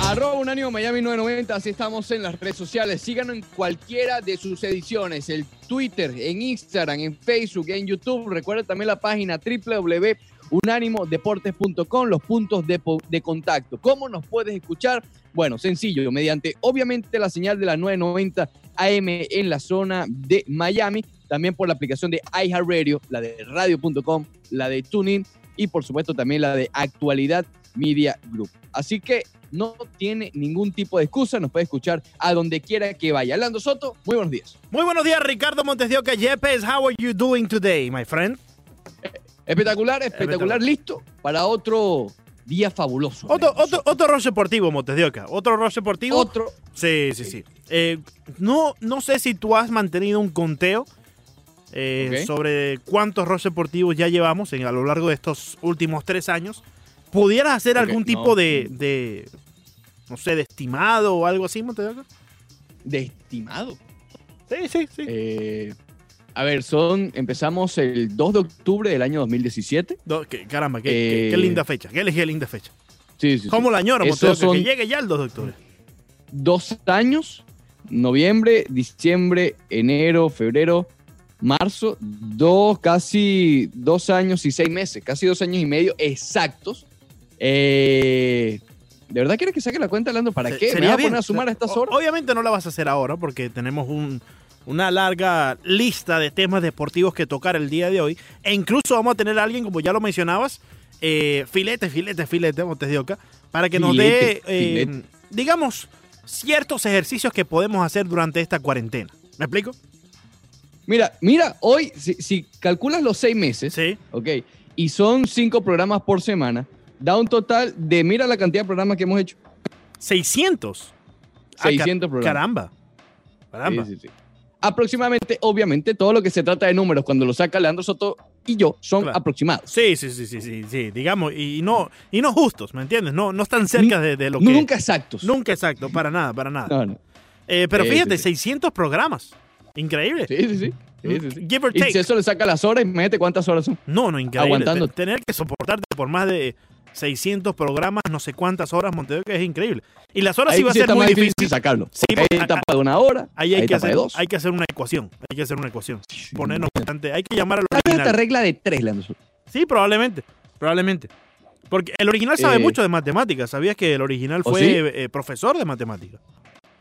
Arroba Unánimo Miami 990, así estamos en las redes sociales. Síganos en cualquiera de sus ediciones, el Twitter, en Instagram, en Facebook, en YouTube. Recuerda también la página www.unánimodeportes.com, los puntos de, contacto. ¿Cómo nos puedes escuchar? Bueno, sencillo, mediante obviamente la señal de la 990 AM en la zona de Miami, también por la aplicación de iHeartRadio, la de radio.com, la de TuneIn y por supuesto también la de Actualidad Media Group. Así que no tiene ningún tipo de excusa, nos puede escuchar a donde quiera que vaya. Lando Soto, muy buenos días. Muy buenos días, Ricardo Montes de Oca Yepes. How are you doing today, my friend? Espectacular, espectacular, listo para otro día fabuloso. Otro, otro, otro Roche Deportivo, Montes de Oca. Otro Roche Deportivo. Otro. Sí, sí, sí. Eh, no, no sé si tú has mantenido un conteo eh, Ok. sobre cuántos Roche Deportivos ya llevamos en, a lo largo de estos últimos tres años. ¿Pudieras hacer algún no. tipo de, de, no sé, de estimado o algo así, Montes de estimado. Sí, sí, sí. Eh, a ver, son, empezamos el 2 de octubre del año 2017. Do- que- caramba, qué, qué- eh, qué linda fecha. Qué, qué linda fecha. Sí, sí, sí. ¿Cómo la añoro, Montes de Esos Oca? Que son- llegue ya el 2 de octubre. Dos años, noviembre, diciembre, enero, febrero, marzo, dos, casi dos años y seis meses, casi dos años y medio exactos. Eh, ¿De verdad quieres que saque la cuenta, Lando? ¿Para Se- qué? ¿Me vas a poner a sumar a estas horas? Obviamente no la vas a hacer ahora porque tenemos un- una larga lista de temas deportivos que tocar el día de hoy. E incluso vamos a tener a alguien, como ya lo mencionabas, eh, filete, filete, filete, Montes de Oca, para que nos dé, eh, digamos, ciertos ejercicios que podemos hacer durante esta cuarentena. ¿Me explico? Mira, mira, hoy, si, si calculas los seis meses, Sí. ok, y son cinco programas por semana, da un total de, mira la cantidad de programas que hemos hecho. 600. Ah, 600 ca- programas. Caramba. Caramba. Sí, sí, sí. Aproximadamente, obviamente, todo lo que se trata de números cuando lo saca Leandro Soto y yo son Claro. aproximados. Sí, sí, sí, sí, sí, sí, digamos, y no, y no justos, ¿me entiendes? No, no están cerca de, de lo que... Nunca exactos. Nunca exacto, para nada, para nada. No, no. Eh, pero Sí, fíjate, sí, sí. 600 programas. Increíble. Sí, sí, sí. Sí, sí, sí. Give or Y take. si eso le saca las horas, imagínate cuántas horas son. No, no, increíble. Aguantando. Tener que soportarte por más de 600 programas, no sé cuántas horas, Montevideo, que es increíble. Y las horas Ahí sí va a sí ser está muy difícil. difícil sacarlo. Sí, hay porque- etapa de una hora, Ahí hay hay que, hacer, de dos. hay que hacer una ecuación. Hay que hacer una ecuación. Sí, Ponernos bueno. bastante. Hay que llamar Tal vez esta regla de tres, Leandro. Sí, probablemente. Probablemente. Porque el original sabe Eh, mucho de matemáticas. ¿Sabías que el original ¿Oh, fue sí? eh, profesor de matemáticas?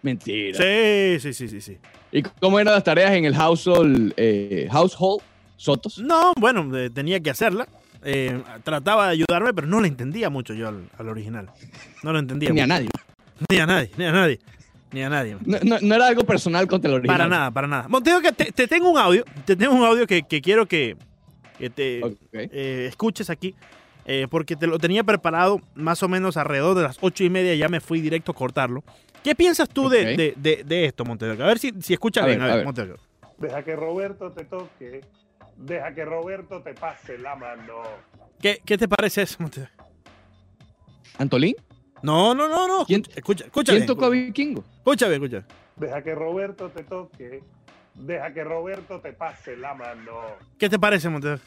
Mentira. Sí, sí, sí, sí, sí. ¿Y cómo eran las tareas en el household, eh, household Sotos? No, bueno, eh, tenía que hacerla. Eh, trataba de ayudarme, pero no le entendía mucho yo al, al original. No lo entendía. Ni a mucho. nadie. Ni a nadie, ni a nadie. Ni a nadie. No, no- no era algo personal contra el original. Para nada, para nada. Monteo, que te, te tengo un audio. Te tengo un audio que, que quiero que, que te Ok. eh, escuches aquí. eh, porque te lo tenía preparado más o menos alrededor de las ocho y media. Ya me fui directo a cortarlo. ¿Qué piensas tú de, Ok. de, de- de esto, Monteo? A ver si, si escuchas A bien. ver, a a ver, ver. Monteo. Deja que Roberto te toque. Deja que Roberto te pase la mano. ¿Qué, ¿Qué te parece eso? ¿Antolín? No, no, no, no. ¿Quién- escucha, escucha ¿Quién tocó a Vikingo? Escucha bien, escucha. Deja que Roberto te toque. Deja que Roberto te pase la mano. ¿Qué te parece, Monteo?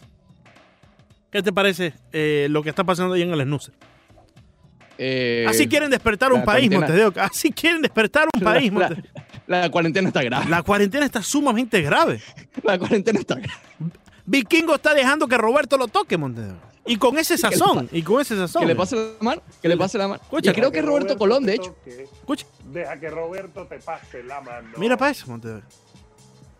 ¿Qué te parece eh, lo que está pasando ahí en el snoozer? Eh, Así quieren despertar un país. Montes. Así quieren despertar un país, la, Montes. la cuarentena está grave. La cuarentena está sumamente grave. La cuarentena está grave. Vikingo está dejando que Roberto lo toque, Montes. Y con ese sazón, y con ese sazón. Que le pase la mano, que le pase la mano. Escucha, y creo que es Roberto Colón, de hecho. Escucha, Deja que Roberto te pase la mano. mira para eso, Montes.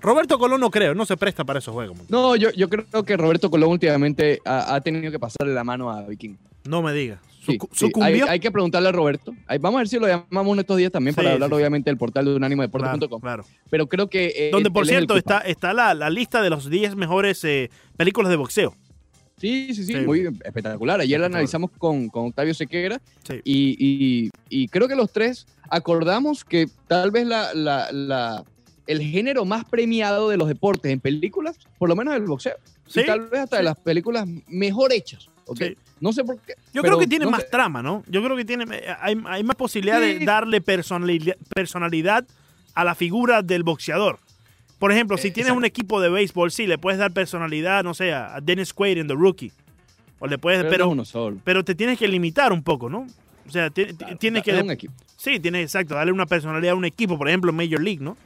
Roberto Colón no creo, no se presta para esos juegos. No, yo, yo creo que Roberto Colón últimamente ha, ha tenido que pasarle la mano a Vikingo. No me digas. Sí, Sucu- sí, hay, que preguntarle a Roberto. Vamos a ver si lo llamamos en estos días también Sí, para hablar, obviamente, del portal de unánimodeporte.com. Claro, claro. Pero creo que. eh, Donde, por es cierto, está, está la, la lista de los 10 mejores eh, películas de boxeo. Sí, sí, sí, muy espectacular. Ayer la analizamos con, con Octavio Sequera Sí. y, y- y creo que los tres acordamos que tal vez la, la- la- el género más premiado de los deportes en películas, por lo menos el boxeo. Sí, y tal vez hasta de las películas mejor hechas. ¿ok? Sí. No sé por qué. Yo pero creo que tiene no más sé. trama, ¿no? Yo creo que tiene eh, hay, hay más posibilidad de darle personalidad, personalidad a la figura del boxeador. Por ejemplo, si Eh, tienes exacto. un equipo de béisbol, sí, le puedes dar personalidad, no sé, a Dennis Quaid en The Rookie. O le puedes, Pero, pero, uno solo. pero te tienes que limitar un poco, ¿no? O sea, ti- ti- Claro, tiene que... un equipo. Sí, tiene, exacto, darle una personalidad a un equipo, por ejemplo, en Major League, ¿no?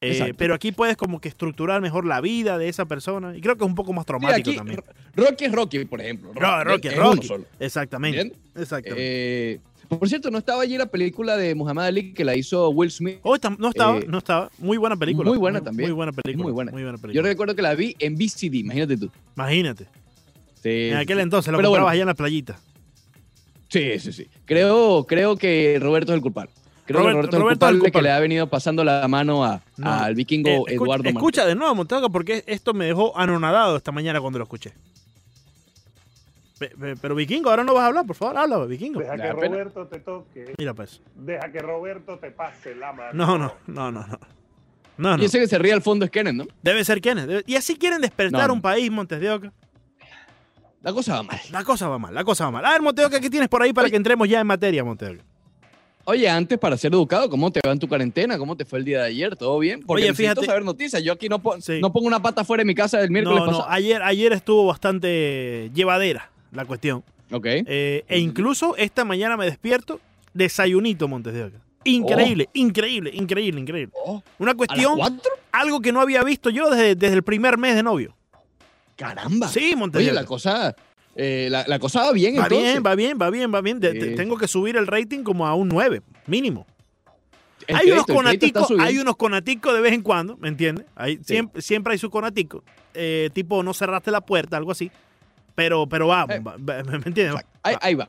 Eh, pero aquí puedes como que estructurar mejor la vida de esa persona. Y creo que es un poco más Sí, traumático aquí, también. Ro- Rocky es Rocky, por ejemplo. No, Rocky, es Rocky. solo. Exactamente. Eh, por cierto, no estaba allí la película de Muhammad Ali que la hizo Will Smith. Oh, no estaba, eh, no estaba. Muy buena película. muy buena también. Muy buena película. muy buena. Muy buena Yo película. recuerdo que la vi en VCD, imagínate tú. Imagínate. Sí, En aquel sí. entonces lo Pero comprabas bueno. allá en la playita. Sí, sí, sí. Creo, creo que Roberto es el culpable. Creo Robert- que Roberto, Roberto es el culpable, que le ha venido pasando la mano a- No. al vikingo Eh, escucha, Eduardo Martínez. escucha de nuevo, Montaga, porque esto me dejó anonadado esta mañana cuando lo escuché. Pe- pe- Pero Vikingo, ahora no vas a hablar, por favor, habla, Vikingo. Deja ¿Le que? Roberto te toque. Mira pues. Deja que Roberto te pase la mano. No, no, no, no, no. No, no. Y ese que se ríe al fondo es Kenneth, ¿no? Debe ser quienes. debe- Y así quieren despertar No, no. un país, Montes de Oca. La cosa va mal. La cosa va mal, la cosa va mal. A ver, Montes de Oca, ¿qué tienes por ahí para Oye. que entremos ya en materia, Montes de Oca? Oye, antes, para ser educado, ¿cómo te va en tu cuarentena? ¿Cómo te fue el día de ayer? ¿Todo bien? Porque Oye, necesito fíjate- saber noticias. Yo aquí no, pon- Sí. no pongo una pata fuera de mi casa del miércoles No, no, pasado. ayer, ayer estuvo bastante llevadera la cuestión. Ok. Eh, e incluso esta mañana me despierto, desayunito, Montes de Oca. Increíble, increíble, increíble, increíble. Oh, Una ¿A las cuestión, cuatro? algo que no había visto yo desde, desde el primer mes de novio. Caramba. Sí, Montes Oye, de la Oca. cosa, eh, la, la cosa va bien Va entonces. bien, va bien, va bien, va bien. De- tengo que subir el rating como a un 9, mínimo. El hay, unos crédito, conaticos, hay unos conaticos de vez en cuando, ¿me entiendes? Hay, siempre, siempre hay su conatico. eh, tipo, no cerraste la puerta, algo así. Pero, pero vamos, Eh. va- va- ¿me entiendes? Ahí, ahí va.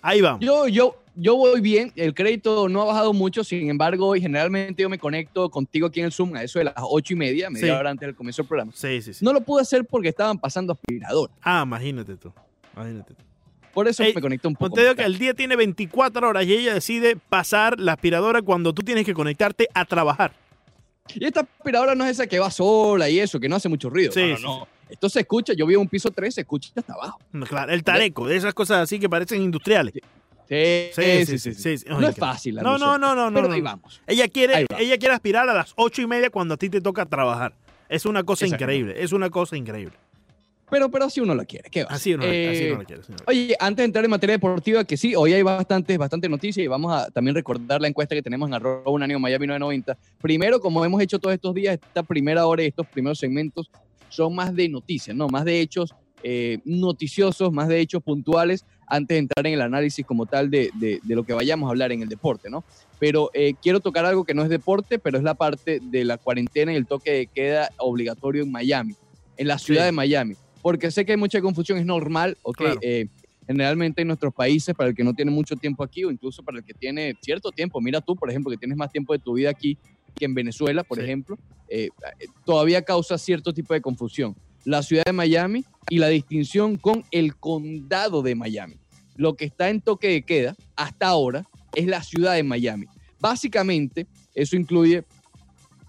Ahí vamos. Yo, yo, yo voy bien, el crédito no ha bajado mucho, sin embargo, y generalmente yo me conecto contigo aquí en el Zoom a eso de las ocho y media, media Sí. hora antes del comienzo del programa. Sí, sí, sí. No lo pude hacer porque estaban pasando aspirador. Ah, imagínate tú. Imagínate tú. Por eso Ey, me conecto un poco. Te digo que el día tiene 24 horas y ella decide pasar la aspiradora cuando tú tienes que conectarte a trabajar. Y esta aspiradora no es esa que va sola y eso, que no hace mucho ruido. Sí, no, no, sí, no. Esto se escucha, yo vivo en un piso 3, se escucha hasta abajo. No, Claro, el tareco, de esas cosas así que parecen industriales. Sí, Sí, sí, sí. No es fácil. la No, no, no, no, no. Pero ahí vamos. Ella quiere, va. ella quiere aspirar a las ocho y media cuando a ti te toca trabajar. Es una cosa increíble, es una cosa increíble. Pero, pero así uno lo quiere. ¿Qué va Así uno, así Eh, uno lo quiere. así lo Oye, antes de entrar en materia deportiva, que sí, hoy hay bastantes, bastantes noticias y vamos a también recordar la encuesta que tenemos en arroba unánimo Miami 990. Primero, como hemos hecho todos estos días, esta primera hora y estos primeros segmentos son más de noticias, ¿no? Más de hechos eh, noticiosos, más de hechos puntuales, antes de entrar en el análisis como tal de, de- de lo que vayamos a hablar en el deporte, ¿no? Pero eh, quiero tocar algo que no es deporte, pero es la parte de la cuarentena y el toque de queda obligatorio en Miami, en la ciudad Sí. de Miami porque sé que hay mucha confusión, es normal, ok, Claro. eh, generalmente en nuestros países, para el que no tiene mucho tiempo aquí o incluso para el que tiene cierto tiempo, mira tú, por ejemplo, que tienes más tiempo de tu vida aquí que en Venezuela, por Sí. ejemplo, eh, eh, todavía causa cierto tipo de confusión. La ciudad de Miami y la distinción con el condado de Miami. Lo que está en toque de queda hasta ahora es la ciudad de Miami. Básicamente, eso incluye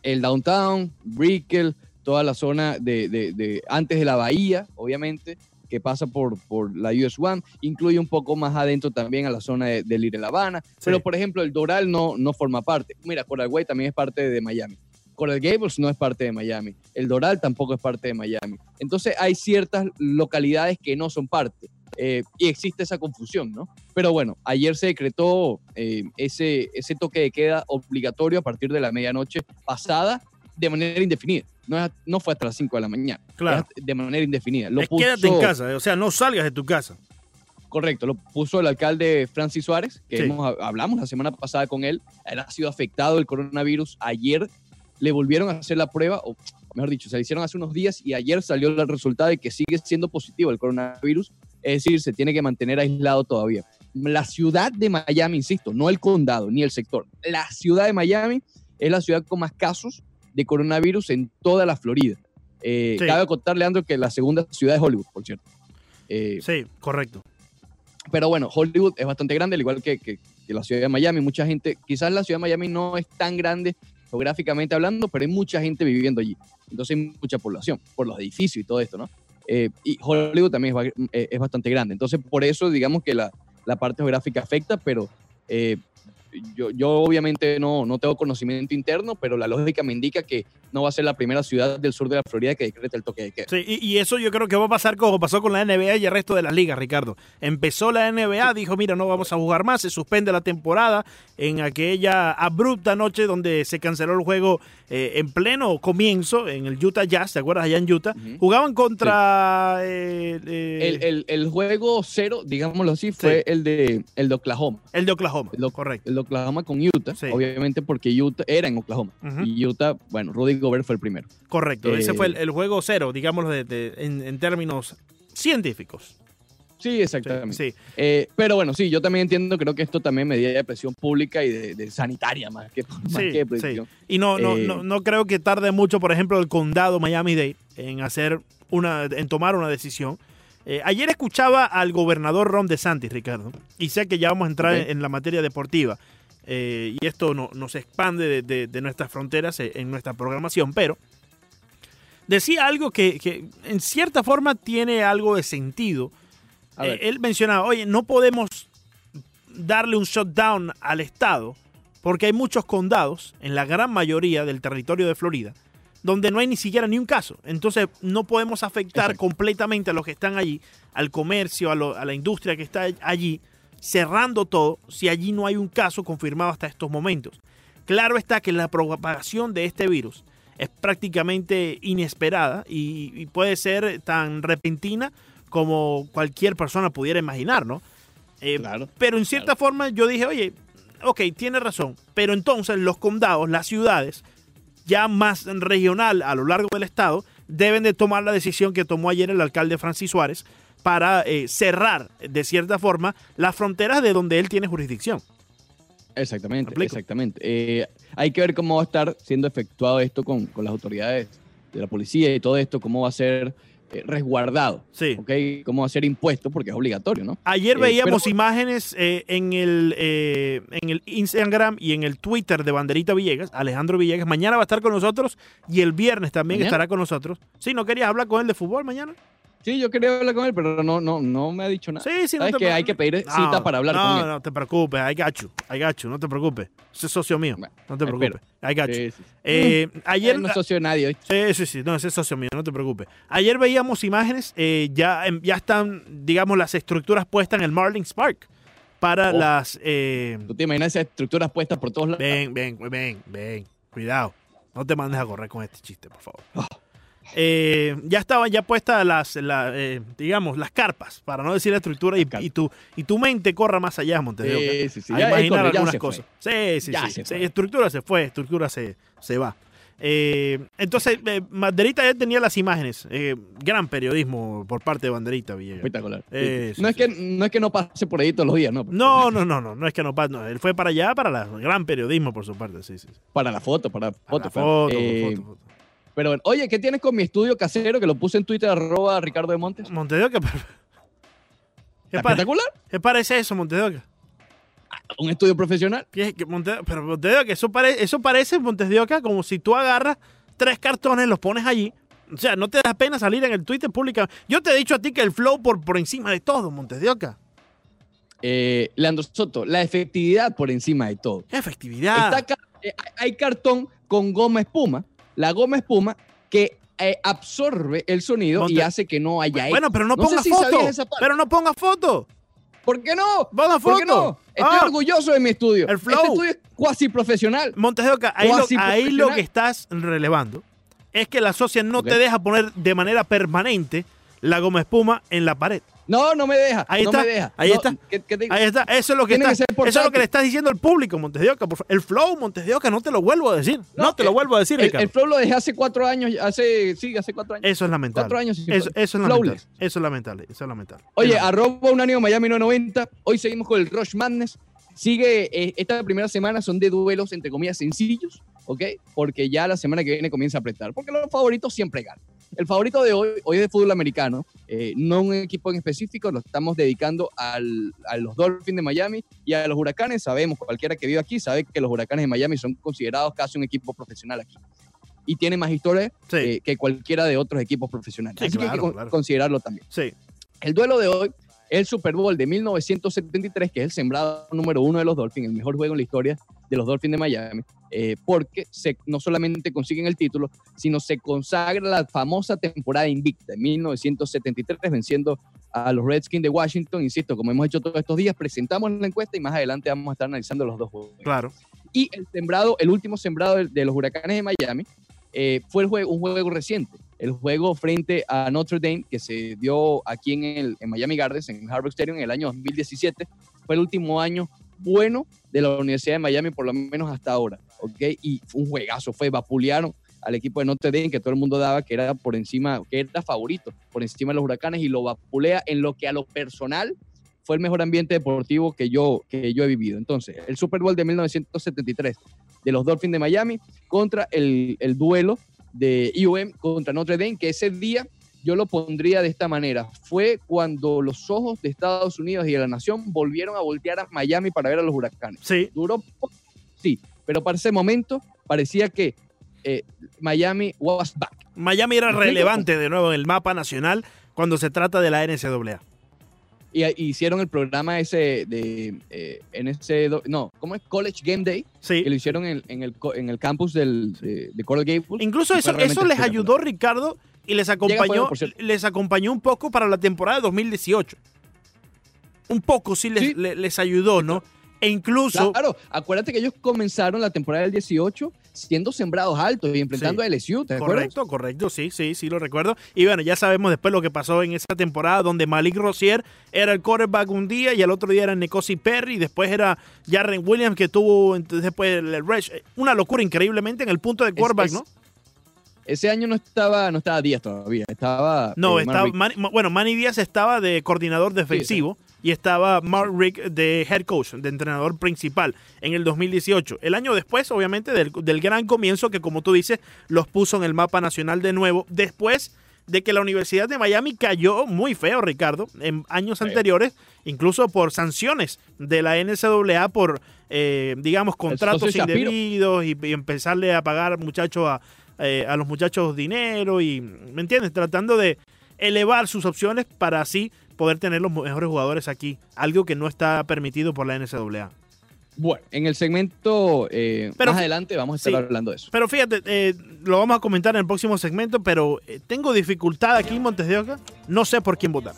el downtown, Brickell, toda la zona de, de- de- antes de la bahía, obviamente, que pasa por, por la US One, incluye un poco más adentro también a la zona de, de Little Habana, pero por ejemplo el Doral no, no forma parte. Mira, Coral Way también es parte de Miami. Coral Gables no es parte de Miami. El Doral tampoco es parte de Miami. Entonces hay ciertas localidades que no son parte. eh, y existe esa confusión, ¿no? Pero bueno, ayer se decretó eh, ese, ese toque de queda obligatorio a partir de la medianoche pasada de manera indefinida. No, no fue hasta las 5 de la mañana. Claro. De manera indefinida. Lo Es quédate en puso- casa, eh, o sea, no salgas de tu casa. Correcto, lo puso el alcalde Francis Suárez, que Sí. hemos- hablamos la semana pasada con él. Él ha sido afectado del coronavirus. Ayer le volvieron a hacer la prueba, o mejor dicho, se la hicieron hace unos días y ayer salió el resultado de que sigue siendo positivo el coronavirus. Es decir, se tiene que mantener aislado todavía. La ciudad de Miami, insisto, no el condado ni el sector. La ciudad de Miami es la ciudad con más casos de coronavirus en toda la Florida. Eh, Sí. Cabe contar, Leandro, que la segunda ciudad es Hollywood, por cierto. Eh, Sí, correcto. pero bueno, Hollywood es bastante grande, al igual que, que- que la ciudad de Miami. Mucha gente, quizás la ciudad de Miami no es tan grande geográficamente hablando, pero hay mucha gente viviendo allí. Entonces hay mucha población por los edificios y todo esto, ¿no? Eh, y Hollywood también es, eh, es bastante grande. Entonces por eso digamos que la, la parte geográfica afecta, pero eh, yo, yo obviamente no, no tengo conocimiento interno, pero la lógica me indica que no va a ser la primera ciudad del sur de la Florida que decrete el toque de queda. Sí, y, y eso yo creo que va a pasar como pasó con la NBA y el resto de las ligas, Ricardo. Empezó la NBA, dijo, mira, no vamos a jugar más, se suspende la temporada en aquella abrupta noche donde se canceló el juego eh, en pleno comienzo en el Utah Jazz, ¿te acuerdas? Allá en Utah. Ujú. Jugaban contra... eh, eh, El, el- el juego cero, digámoslo así, fue el, de, el de Oklahoma. el de Oklahoma, el de- correcto. El de Oklahoma con Utah, Sí. obviamente porque Utah era en Oklahoma. Y Utah, bueno, Rudy Gobert fue el primero. Correcto, ese Eh, fue el, el juego cero, digámoslo de- de- en, en términos científicos. Sí, exactamente. sí. Eh, pero bueno, sí, yo también entiendo, creo que esto también medida de presión pública y de, de sanitaria más que, más Sí, que de presión. Y no, no, Eh, no, no creo que tarde mucho, por ejemplo, el condado Miami-Dade en hacer una, en tomar una decisión. Eh, ayer escuchaba al gobernador Ron DeSantis, Ricardo, y sé que ya vamos a entrar en la materia deportiva. Eh, y esto no, nos expande de, de- de nuestras fronteras eh, en nuestra programación, pero decía algo que, que en cierta forma tiene algo de sentido. Eh, él mencionaba, oye, no podemos darle un shutdown al Estado porque hay muchos condados, en la gran mayoría del territorio de Florida, donde no hay ni siquiera ni un caso. Entonces no podemos afectar Exacto. completamente a los que están allí, al comercio, a, lo- a la industria que está allí, cerrando todo si allí no hay un caso confirmado hasta estos momentos. Claro está que la propagación de este virus es prácticamente inesperada y, y puede ser tan repentina como cualquier persona pudiera imaginar, ¿no? Eh, Claro. pero en cierta forma yo dije, oye, ok, tiene razón, pero entonces los condados, las ciudades, ya más regional a lo largo del estado, deben de tomar la decisión que tomó ayer el alcalde Francis Suárez para eh, cerrar, de cierta forma, las fronteras de donde él tiene jurisdicción. Exactamente, exactamente. Eh, hay que ver cómo va a estar siendo efectuado esto con, con las autoridades de la policía y todo esto, cómo va a ser eh, resguardado, Sí. ¿ok? Cómo va a ser impuesto, porque es obligatorio, ¿no? Ayer Eh, veíamos pero- imágenes en, el, en el Instagram y en el Twitter de Banderita Villegas, Alejandro Villegas. Mañana va a estar con nosotros y el viernes también ¿Mañana? estará con nosotros. Sí, ¿no querías hablar con él de fútbol mañana? Sí, yo quería hablar con él, pero no, no, no me ha dicho nada. Sí, sí, no Sabes te que hay que pedir No, cita para hablar no, con él. No, te preocupes, you, I got you, no te preocupes. Ese es socio mío, Bueno, no te preocupes. Sí, sí, sí. Eh, ayer, no es socio de nadie, sí, sí, no, ese es socio mío, no te preocupes. Ayer veíamos imágenes, eh, ya, em, ya están, digamos, las estructuras puestas en el Marlins Park para Oh. las... eh, ¿Tú te imaginas esas estructuras puestas por todos lados? ven, ven, ven, ven, cuidado. No te mandes a correr con este chiste, por favor. Oh. Eh, ya estaban ya puestas las, la, eh, digamos, las carpas, para no decir la estructura, y, tu, y tu mente corra más allá, Montevideo. Sí, sí, sí. a Ya, imaginar corre, algunas se fue. cosas. Sí, sí, Ya sí. se. Estructura se fue, estructura se, se va. Eh, entonces, eh, Banderita ya tenía las imágenes. Eh, gran periodismo por parte de Banderita Villegas. Espectacular. sí. Eh, sí, no, es que, no es que no pase por ahí todos los días, ¿no? No, no, no, no, no es que no pasa. no, él fue para allá para la gran periodismo por su parte, sí, sí. Para la foto, para la Para foto. la foto, foto, foto. Pero bueno, oye, ¿qué tienes con mi estudio casero que lo puse en Twitter, arroba Ricardo de Montes? Montevideo, ¿qué, ¿qué, ¿Está pa- espectacular? qué parece eso, Montevideo? Un estudio profesional. ¿Qué- qué- Monte- pero que eso, pare- eso parece, Montevideo, como si tú agarras tres cartones, los pones allí. O sea, no te da pena salir en el Twitter pública. Yo te he dicho a ti que el flow por, por encima de todo, Montedioca. Eh, Leandro Soto, la efectividad por encima de todo. ¡Qué efectividad! Está eh, hay cartón con goma espuma. La goma espuma que eh, absorbe el sonido y hace que no haya bueno, eco. pero no, ponga si foto. Pero no ponga foto. ¿Por qué no? Ponga ¿Por foto. qué no? Estoy Ah, orgulloso de mi estudio. El flow. Este estudio es cuasi profesional. Montedioca, ahí, lo, ahí lo que estás relevando es que la socia no te deja poner de manera permanente la goma espuma en la pared. No, no me deja. Ahí no está, me deja. ahí No, está. ¿qué- qué te digo? Ahí está, eso es lo que, está- que eso es lo que le estás diciendo al público, Montedioca. por fa- El flow, Montedioca, no te lo vuelvo a decir. No, No, te lo eh, vuelvo a decir, El, Ricardo. el flow lo dejé hace cuatro años, hace, sí, hace cuatro años. eso es lamentable. cuatro años Eso, eso es lamentable. Eso es lamentable. Eso es lamentable. Oye, Es lamentable. arroba un año Miami 990. Hoy seguimos con el Rush Madness. Sigue, eh, esta primera semana son de duelos, entre comillas, sencillos, ¿ok? Porque ya la semana que viene comienza a apretar. Porque los favoritos siempre ganan. El favorito de hoy, hoy es de fútbol americano, eh, no un equipo en específico, lo estamos dedicando al- a los Dolphins de Miami y a los Huracanes. Sabemos, cualquiera que vive aquí sabe que los Huracanes de Miami son considerados casi un equipo profesional aquí. Y tiene más historia Sí, eh, que cualquiera de otros equipos profesionales. Sí, Así que hay claro, que claro. considerarlo también. sí. El duelo de hoy el Super Bowl de 1973, que es el sembrado número uno de los Dolphins, el mejor juego en la historia de los Dolphins de Miami, eh, porque se, no solamente consiguen el título, sino se consagra la famosa temporada invicta en 1973, venciendo a los Redskins de Washington. Insisto, como hemos hecho todos estos días, presentamos la encuesta y más adelante vamos a estar analizando los dos juegos. Claro. Y el sembrado, el último sembrado de, de los Huracanes de Miami, eh, fue el juego, un juego reciente, el juego frente a Notre Dame que se dio aquí en, el, en Miami Gardens, en Harvard Stadium en el año 2017. Fue el último año bueno de la Universidad de Miami, por lo menos hasta ahora. ¿Ok? Y fue un juegazo, fue vapulearon al equipo de Notre Dame que todo el mundo daba que era por encima, que era favorito por encima de los huracanes y lo vapulea en lo que a lo personal fue el mejor ambiente deportivo que yo, que yo he vivido. Entonces, el Super Bowl de 1973 de los Dolphins de Miami contra el, el duelo de IOM contra Notre Dame, que ese día yo lo pondría de esta manera. Fue cuando los ojos de Estados Unidos y de la nación volvieron a voltear a Miami para ver a los huracanes. Sí. Duró sí, pero para ese momento parecía que eh, Miami was back. Miami era relevante de nuevo en el mapa nacional cuando se trata de la NCAA. Y y hicieron el programa ese de eh, NC, no, ¿cómo es? College Game Day, Sí. que lo hicieron en, en el, en el campus del, de, de Coral Gables. Incluso eso, eso les ayudó, Ricardo, y les acompañó, les acompañó un poco para la temporada de 2018. Un poco sí les, Sí. le- les ayudó, ¿no? E incluso, Claro, acuérdate que ellos comenzaron la temporada del 18 siendo sembrados altos y enfrentando Sí. a LSU, ¿te acuerdas? correcto, correcto, sí, sí, sí, lo recuerdo. Y bueno, ya sabemos después lo que pasó en esa temporada donde Malik Rozier era el quarterback un día y al otro día era Nekosi Perry y después era Jarren Williams que tuvo entonces después el Rush. Una locura increíblemente en el punto de quarterback, es- ¿no? Ese año no estaba, no estaba Díaz todavía, estaba. No, eh, estaba. Manny- bueno, Manny Díaz estaba de coordinador defensivo y estaba Mark Rick de head coach, de entrenador principal en el 2018. El año después, obviamente, del, del gran comienzo que, como tú dices, los puso en el mapa nacional de nuevo, después de que la Universidad de Miami cayó muy feo, Ricardo, en años anteriores, incluso por sanciones de la NCAA por, eh, digamos, contratos indebidos y, y empezarle a pagar muchachos a, eh, a los muchachos dinero y, ¿me entiendes? Tratando de elevar sus opciones para así poder tener los mejores jugadores aquí, algo que no está permitido por la NCAA. Bueno, en el segmento eh, Pero- más adelante vamos a estar sí. hablando de eso. Pero fíjate, eh, lo vamos a comentar en el próximo segmento, pero tengo dificultad aquí en Montes de Oca, no sé por quién votar.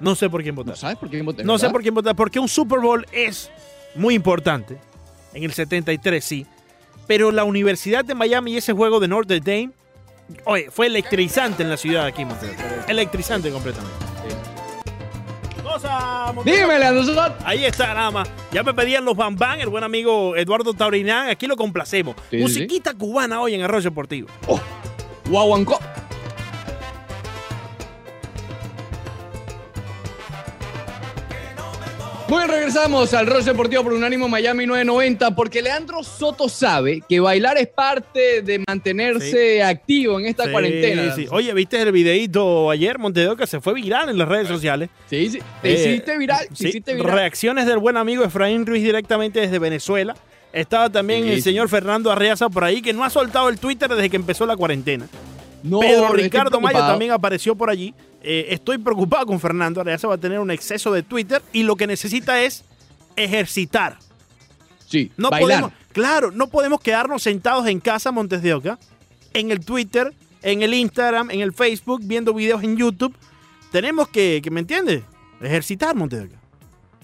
No sé por quién ¿No votar. sabes por qué voté? No sé por quién votar, porque un Super Bowl es muy importante. En el 73, sí. Pero la Universidad de Miami y ese juego de Notre Dame, oye, fue electrizante en la ciudad aquí, Montes. Electrizante completamente. Cosa, Montes. Dime, Leandro Soto. Ahí está, nada más. Ya me pedían los Bam Bam, el buen amigo Eduardo Taurinán. Aquí lo complacemos. Sí, sí, Musiquita cubana hoy en Arroyo Deportivo. Guaguancó. Muy bien, regresamos al Rol Deportivo por Unánimo Miami 990 porque Leandro Soto sabe que bailar es parte de mantenerse activo en esta Sí, cuarentena. sí. Oye, ¿viste el videíto ayer, Montevideo, que se fue viral en las redes sociales? Sí, sí. Te Eh, hiciste viral. hiciste viral. reacciones del buen amigo Efraín Ruiz directamente desde Venezuela. Estaba también el señor Fernando Arriaza por ahí, que no ha soltado el Twitter desde que empezó la cuarentena. No, Pedro Ricardo Mayo también apareció por allí. Eh, estoy preocupado con Fernando. Arriaza va a tener un exceso de Twitter y lo que necesita es ejercitar. Sí, No bailar. podemos, claro, no podemos quedarnos sentados en casa, Montes de Oca, en el Twitter, en el Instagram, en el Facebook, viendo videos en YouTube. Tenemos que, que ¿me entiendes? Ejercitar, Montes de Oca.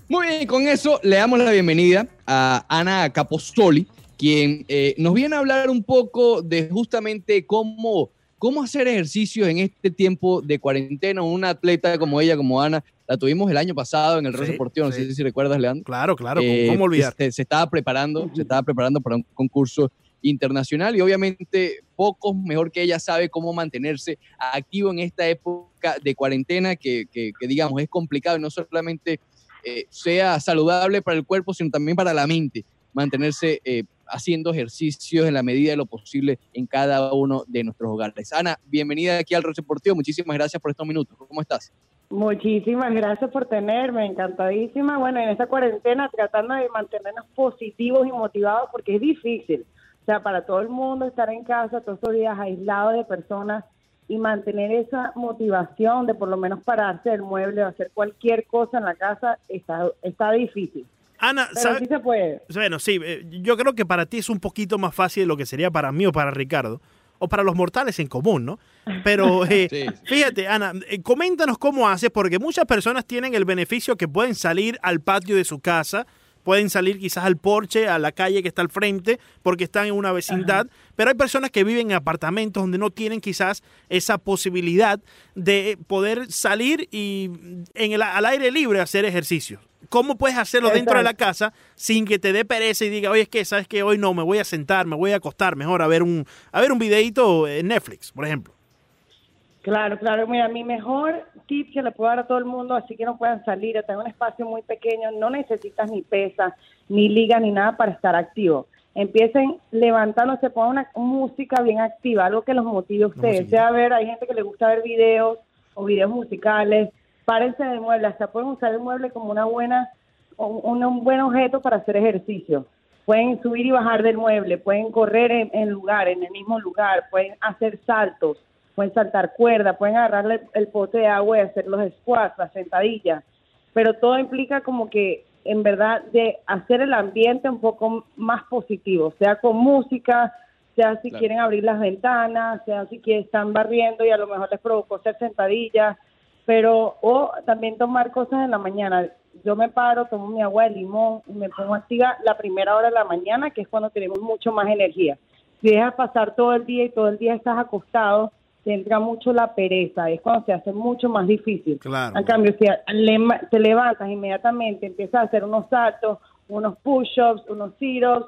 Muy bien, con eso le damos la bienvenida a Ana Capostoli, quien eh, nos viene a hablar un poco de justamente cómo, cómo hacer ejercicios en este tiempo de cuarentena. Una atleta como ella, como Ana, la tuvimos el año pasado en el Rey Sí, Deportivo, no sí. sé si recuerdas, Leandro. Claro, claro, Eh, ¿cómo olvidar? Se, se estaba preparando, se estaba preparando para un concurso internacional y obviamente pocos mejor que ella sabe cómo mantenerse activo en esta época de cuarentena que, que- que, digamos es complicado y no solamente eh, sea saludable para el cuerpo sino también para la mente mantenerse eh, haciendo ejercicios en la medida de lo posible en cada uno de nuestros hogares. Ana, bienvenida aquí al Roche Deportivo, muchísimas gracias por estos minutos. ¿Cómo estás? Muchísimas gracias por tenerme, encantadísima. Bueno, en esta cuarentena tratando de mantenernos positivos y motivados porque es difícil. O sea, para todo el mundo estar en casa todos estos días aislados de personas y mantener esa motivación de por lo menos pararse del mueble o hacer cualquier cosa en la casa está, está difícil. Ana, Pero ¿sabe- sí se puede. Bueno, sí, eh, yo creo que para ti es un poquito más fácil de lo que sería para mí o para Ricardo, o para los mortales en común, ¿no? Pero eh, Sí. fíjate, Ana, eh, coméntanos cómo haces, porque muchas personas tienen el beneficio que pueden salir al patio de su casa, pueden salir quizás al porche, a la calle que está al frente, porque están en una vecindad, pero hay personas que viven en apartamentos donde no tienen quizás esa posibilidad de poder salir y en el, al aire libre hacer ejercicio. ¿Cómo puedes hacerlo dentro de la casa sin que te dé pereza y diga, oye, es que sabes que hoy no, me voy a sentar, me voy a acostar mejor a ver un, a ver un videito en Netflix, por ejemplo? Claro, claro. Mira, mi mejor tip que le puedo dar a todo el mundo, así que no puedan salir, a tener un espacio muy pequeño, no necesitas ni pesas, ni ligas, ni nada para estar activo. Empiecen levantándose, pongan una música bien activa, algo que los motive a ustedes. Sea ver, hay gente que le gusta ver videos o videos musicales. Párense del mueble, hasta pueden usar el mueble como una buena, un, un buen objeto para hacer ejercicio. Pueden subir y bajar del mueble, pueden correr en, en lugar, en el mismo lugar, pueden hacer saltos, pueden saltar cuerda, pueden agarrarle el pote de agua y hacer los squats, las sentadillas, pero todo implica como que en verdad de hacer el ambiente un poco más positivo, sea con música, sea si Claro. quieren abrir las ventanas, sea si quieren, están barriendo y a lo mejor les provocó hacer sentadillas, pero o también tomar cosas en la mañana. Yo me paro, tomo mi agua de limón y me pongo activa la primera hora de la mañana, que es cuando tenemos mucho más energía. Si dejas pasar todo el día y todo el día estás acostado, te entra mucho la pereza, es cuando se hace mucho más difícil. Claro. En cambio, si te levantas inmediatamente, empiezas a hacer unos saltos, unos push-ups, unos tiros,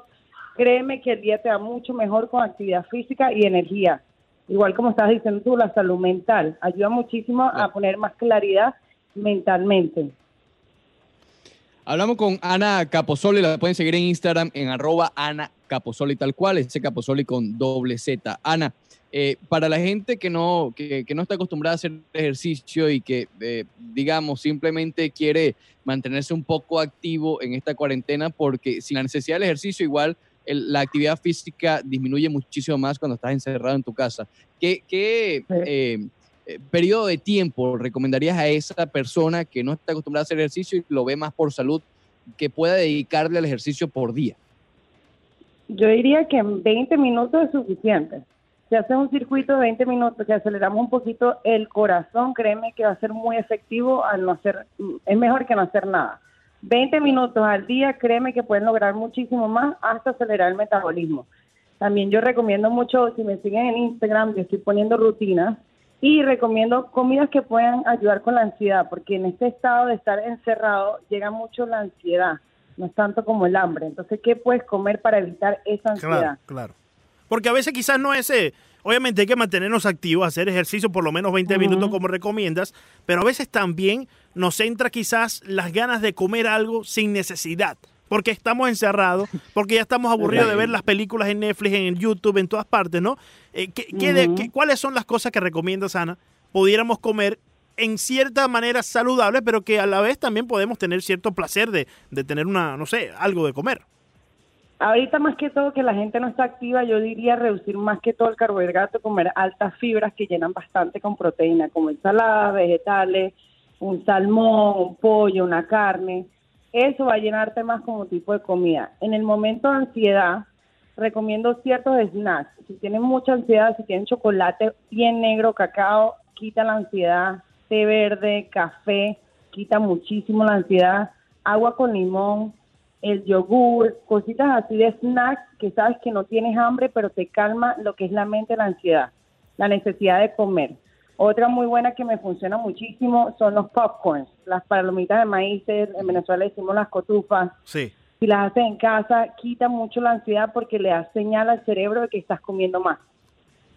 créeme que el día te va mucho mejor con actividad física y energía. Igual como estás diciendo tú, la salud mental ayuda muchísimo a poner más claridad mentalmente. Hablamos con Ana Caposoli, la pueden seguir en Instagram en arroba Ana Caposoli tal cual, ese Caposoli con doble Z. Ana, eh, para la gente que no, que, que no está acostumbrada a hacer ejercicio y que, eh, digamos, simplemente quiere mantenerse un poco activo en esta cuarentena, porque sin la necesidad del ejercicio, igual el- la actividad física disminuye muchísimo más cuando estás encerrado en tu casa. ¿Qué, qué Sí. eh, eh, periodo de tiempo recomendarías a esa persona que no está acostumbrada a hacer ejercicio y lo ve más por salud, que pueda dedicarle al ejercicio por día? Yo diría que en 20 minutos es suficiente. Si haces un circuito de 20 minutos que aceleramos un poquito el corazón, créeme que va a ser muy efectivo al no hacer, es mejor que no hacer nada. 20 minutos al día, créeme que pueden lograr muchísimo más hasta acelerar el metabolismo. También yo recomiendo mucho, si me siguen en Instagram, yo estoy poniendo rutinas y recomiendo comidas que puedan ayudar con la ansiedad, porque en este estado de estar encerrado llega mucho la ansiedad, no es tanto como el hambre. Entonces, ¿qué puedes comer para evitar esa ansiedad? Claro, claro. Porque a veces quizás no es... eh, obviamente hay que mantenernos activos, hacer ejercicio por lo menos 20 Ujú. minutos como recomiendas, pero a veces también nos entra quizás las ganas de comer algo sin necesidad. Porque estamos encerrados, porque ya estamos aburridos de ver las películas en Netflix, en YouTube, en todas partes, ¿no? Eh, ¿qué- qué de- qué- ¿Cuáles son las cosas que recomiendas, Ana? Pudiéramos comer en cierta manera saludable, pero que a la vez también podemos tener cierto placer de, de tener una, no sé, algo de comer. Ahorita más que todo que la gente no está activa, yo diría reducir más que todo el carbohidrato, comer altas fibras que llenan bastante con proteína, como ensaladas, vegetales, un salmón, un pollo, una carne. Eso va a llenarte más como tipo de comida. En el momento de ansiedad, recomiendo ciertos snacks. Si tienen mucha ansiedad, si tienen chocolate bien negro, cacao, quita la ansiedad. Té verde, café, quita muchísimo la ansiedad. Agua con limón, el yogur, cositas así de snacks que sabes que no tienes hambre, pero te calma lo que es la mente, la ansiedad, la necesidad de comer. Otra muy buena que me funciona muchísimo son los popcorns, las palomitas de maíz, en Venezuela decimos las cotufas. Sí. Si las haces en casa, quita mucho la ansiedad porque le das señal al cerebro de que estás comiendo más.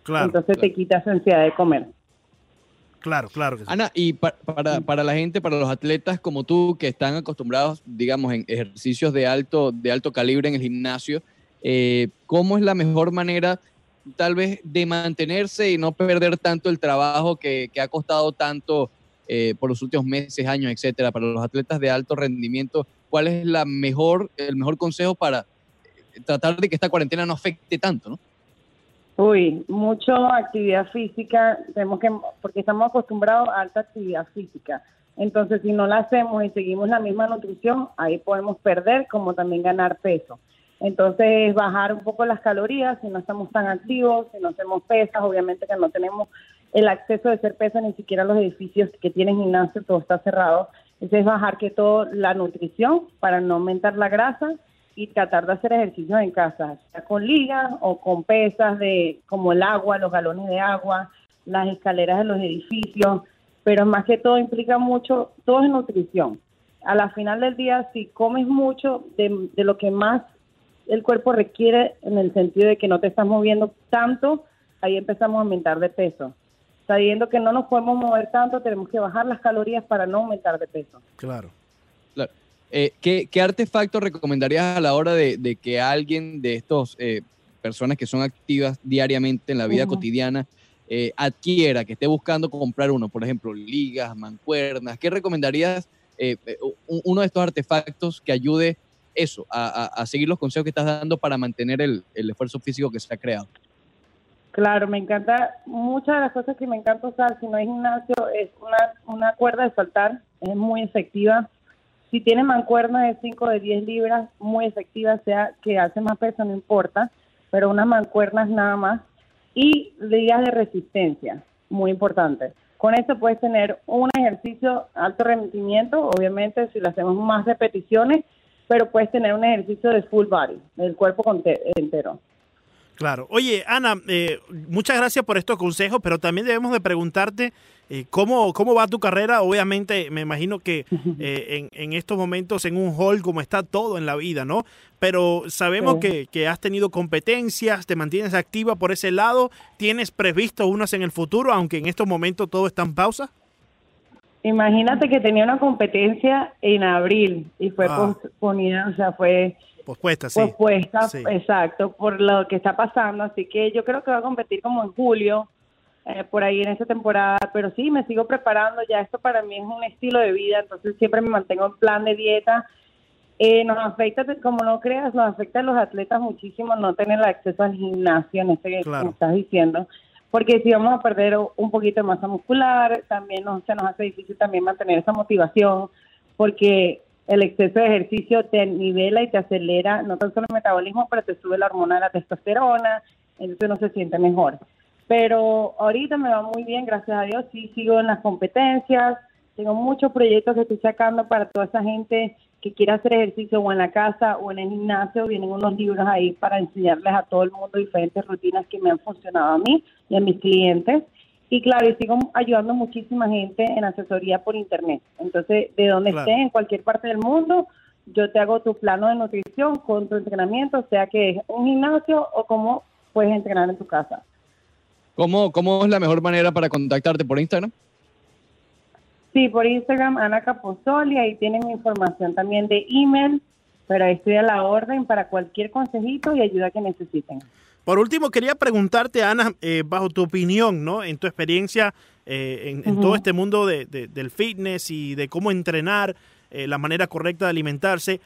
Claro, Entonces te quita esa ansiedad de comer. Claro, claro. que sí. Ana, y pa- para, para la gente, para los atletas como tú, que están acostumbrados, digamos, en ejercicios de alto, de alto calibre en el gimnasio, eh, ¿cómo es la mejor manera, tal vez, de mantenerse y no perder tanto el trabajo que, que ha costado tanto eh, por los últimos meses, años, etcétera, para los atletas de alto rendimiento? ¿Cuál es la mejor, el mejor consejo para tratar de que esta cuarentena no afecte tanto, ¿no? Uy, mucho actividad física, tenemos que, porque estamos acostumbrados a alta actividad física. Entonces, si no la hacemos y seguimos la misma nutrición, ahí podemos perder como también ganar peso. Entonces, bajar un poco las calorías si no estamos tan activos, si no hacemos pesas, obviamente que no tenemos el acceso de hacer pesas ni siquiera los edificios que tienen gimnasio, todo está cerrado. Entonces, bajar que todo la nutrición para no aumentar la grasa y tratar de hacer ejercicios en casa, sea con ligas o con pesas de como el agua, los galones de agua, las escaleras de los edificios, pero más que todo implica mucho, todo es nutrición. A la final del día, si comes mucho de, de lo que más el cuerpo requiere en el sentido de que no te estás moviendo tanto, ahí empezamos a aumentar de peso. Sabiendo que no nos podemos mover tanto, tenemos que bajar las calorías para no aumentar de peso. Claro. Eh, ¿qué, qué artefacto recomendarías a la hora de, de que alguien de estos eh, personas que son activas diariamente en la vida cotidiana eh, adquiera, que esté buscando comprar uno? Por ejemplo, ligas, mancuernas. ¿Qué recomendarías uno de estos artefactos que ayude eso, a, a- a seguir los consejos que estás dando para mantener el, el esfuerzo físico que se ha creado? Claro, me encanta, muchas de las cosas que me encanta usar, si no es gimnasio, es una, una cuerda de saltar, es muy efectiva. Si tiene mancuerna de 5 de 10 libras, muy efectiva, sea que hace más peso, no importa, pero unas mancuernas nada más. Y ligas de resistencia, muy importante. Con esto puedes tener un ejercicio alto rendimiento, obviamente si lo hacemos más repeticiones, pero puedes tener un ejercicio de full body, del cuerpo entero. Claro. Oye, Ana, eh, muchas gracias por estos consejos, pero también debemos de preguntarte eh, cómo, cómo va tu carrera. Obviamente, me imagino que eh, en, en estos momentos en un hall como está todo en la vida, ¿no? Pero sabemos Sí. que, que has tenido competencias, te mantienes activa por ese lado, tienes previsto unas en el futuro, aunque en estos momentos todo está en pausa. Imagínate que tenía una competencia en abril y fue Ah. posponida, o sea, fue Pues cuesta, sí. pospuesta, Sí. exacto, por lo que está pasando. Así que yo creo que va a competir como en julio, eh, por ahí en esta temporada. Pero sí, me sigo preparando. Ya esto para mí es un estilo de vida, entonces siempre me mantengo en plan de dieta. Eh, nos afecta, como no creas, nos afecta a los atletas muchísimo no tener el acceso al gimnasio en este que Claro. estás diciendo. Porque si vamos a perder un poquito de masa muscular, también nos, se nos hace difícil también mantener esa motivación, porque el exceso de ejercicio te nivela y te acelera no tan solo el metabolismo, pero te sube la hormona de la testosterona, entonces uno se siente mejor. Pero ahorita me va muy bien, gracias a Dios, sí sigo en las competencias, tengo muchos proyectos que estoy sacando para toda esa gente que quiera hacer ejercicio o en la casa o en el gimnasio, vienen unos libros ahí para enseñarles a todo el mundo diferentes rutinas que me han funcionado a mí y a mis clientes. Y claro, y sigo ayudando a muchísima gente en asesoría por internet. Entonces, de donde Claro. estés, en cualquier parte del mundo, yo te hago tu plano de nutrición con tu entrenamiento, sea que es un gimnasio o cómo puedes entrenar en tu casa. ¿Cómo, ¿Cómo es la mejor manera para contactarte por Instagram? Sí, por Instagram, Ana Capozoli, ahí tienen información también de email, pero ahí estoy a la orden para cualquier consejito y ayuda que necesiten. Por último, quería preguntarte, Ana, eh, bajo tu opinión, ¿no? En tu experiencia eh, en, todo este mundo de- de- del fitness y de cómo entrenar, eh, la manera correcta de alimentarse,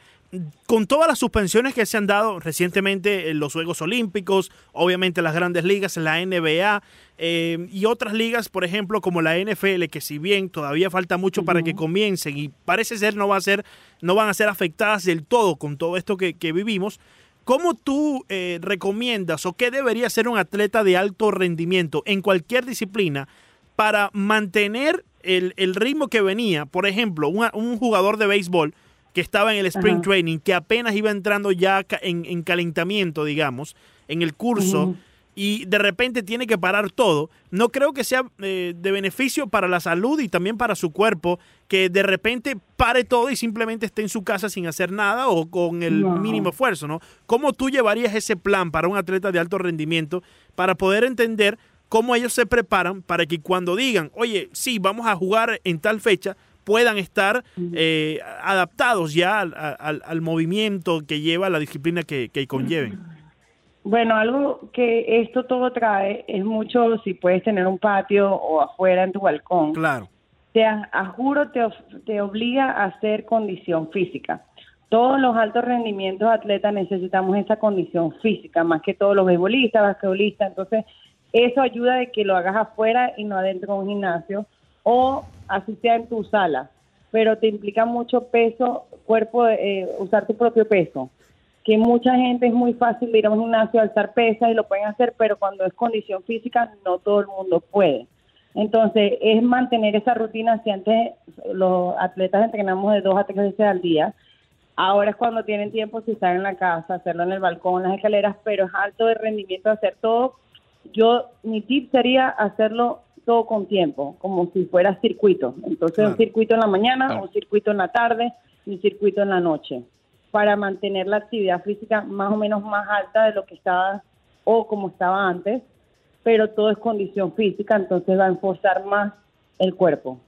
con todas las suspensiones que se han dado recientemente en los Juegos Olímpicos, obviamente las grandes ligas, la NBA eh, y otras ligas, por ejemplo, como la NFL, que si bien todavía falta mucho para que comiencen y parece ser no va a ser, no van a ser afectadas del todo con todo esto que, que vivimos, ¿Cómo tú eh, recomiendas o qué debería ser un atleta de alto rendimiento en cualquier disciplina para mantener el, el ritmo que venía? Por ejemplo, una- un jugador de béisbol que estaba en el sprint Ajá. training, que apenas iba entrando ya en, en calentamiento, digamos, en el curso, y de repente tiene que parar todo, no creo que sea eh, de beneficio para la salud y también para su cuerpo que de repente pare todo y simplemente esté en su casa sin hacer nada o con el No. mínimo esfuerzo, ¿no? ¿Cómo tú llevarías ese plan para un atleta de alto rendimiento para poder entender cómo ellos se preparan para que cuando digan, oye, sí, vamos a jugar en tal fecha, puedan estar eh, adaptados ya al, al- al movimiento que lleva la disciplina que, que conlleven? Bueno, algo que esto todo trae es mucho si puedes tener un patio o afuera en tu balcón. Claro. te a, a juro te, te obliga a hacer condición física. todos los altos rendimientos atletas necesitamos esa condición física, más que todos los beisbolistas, basquetbolistas. Entonces, eso ayuda de que lo hagas afuera y no adentro de un gimnasio o así sea en tu sala. Pero te implica mucho peso, cuerpo, eh, usar tu propio peso. Que mucha gente es muy fácil ir a un gimnasio, alzar pesas y lo pueden hacer, pero cuando es condición física no todo el mundo puede. Entonces, es mantener esa rutina. Si antes los atletas entrenamos de dos a tres veces al día, ahora es cuando tienen tiempo, si están en la casa, hacerlo en el balcón, en las escaleras, pero es alto de rendimiento hacer todo. Yo, mi tip sería hacerlo todo con tiempo, como si fuera circuito. Entonces, Claro. un circuito en la mañana, Claro. un circuito en la tarde y un circuito en la noche, para mantener la actividad física más o menos más alta de lo que estaba o como estaba antes, pero todo es condición física, entonces va a enforzar más el cuerpo.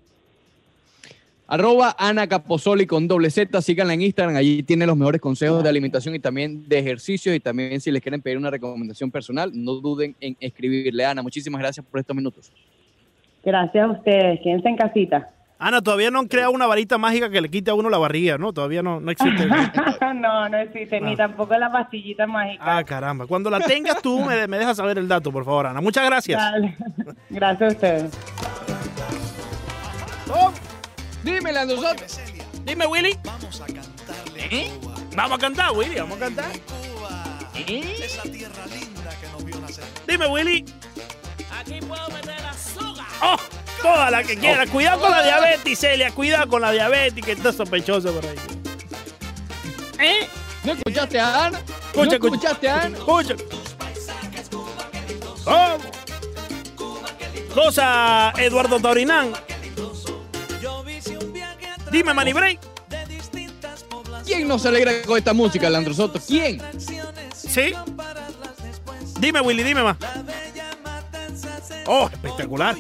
Arroba Ana Caposoli con doble Z, síganla en Instagram, allí tiene los mejores consejos de alimentación y también de ejercicios y también si les quieren pedir una recomendación personal, no duden en escribirle. Ana, muchísimas gracias por estos minutos. Gracias a ustedes, quédense en casita. Ana, todavía no han creado una varita mágica que le quite a uno la barriga, ¿no? Todavía no, no existe. no, no existe, ni Ah. tampoco la pastillita mágica. ah, caramba. Cuando la tengas tú, me, me dejas saber el dato, por favor, Ana. Muchas gracias. Dale. Gracias a ustedes. Dime, Leandro Soto. Dime, Willy. Vamos a cantarle ¿Eh? a Cuba. Vamos a cantar, Willy. Vamos a cantar. Cuba, ¿Eh? esa tierra linda que nos vio nacer. Dime, Willy. Aquí puedo meter azúcar. ¡Oh! Toda la que quiera. Cuidado con la diabetes, Celia. Cuidado con la diabetes, que está sospechoso por ahí. ¿Eh? ¿No escuchaste a Ana? ¿No Escucha, escucha. escuchaste a Ana? Escucha. ¿Cómo? Cosa, Eduardo través Dime, Manny Break. ¿Quién no se alegra con esta música, Leandro Soto? ¿Quién? ¿Sí? Dime, Willy, dime más. Oh, espectacular.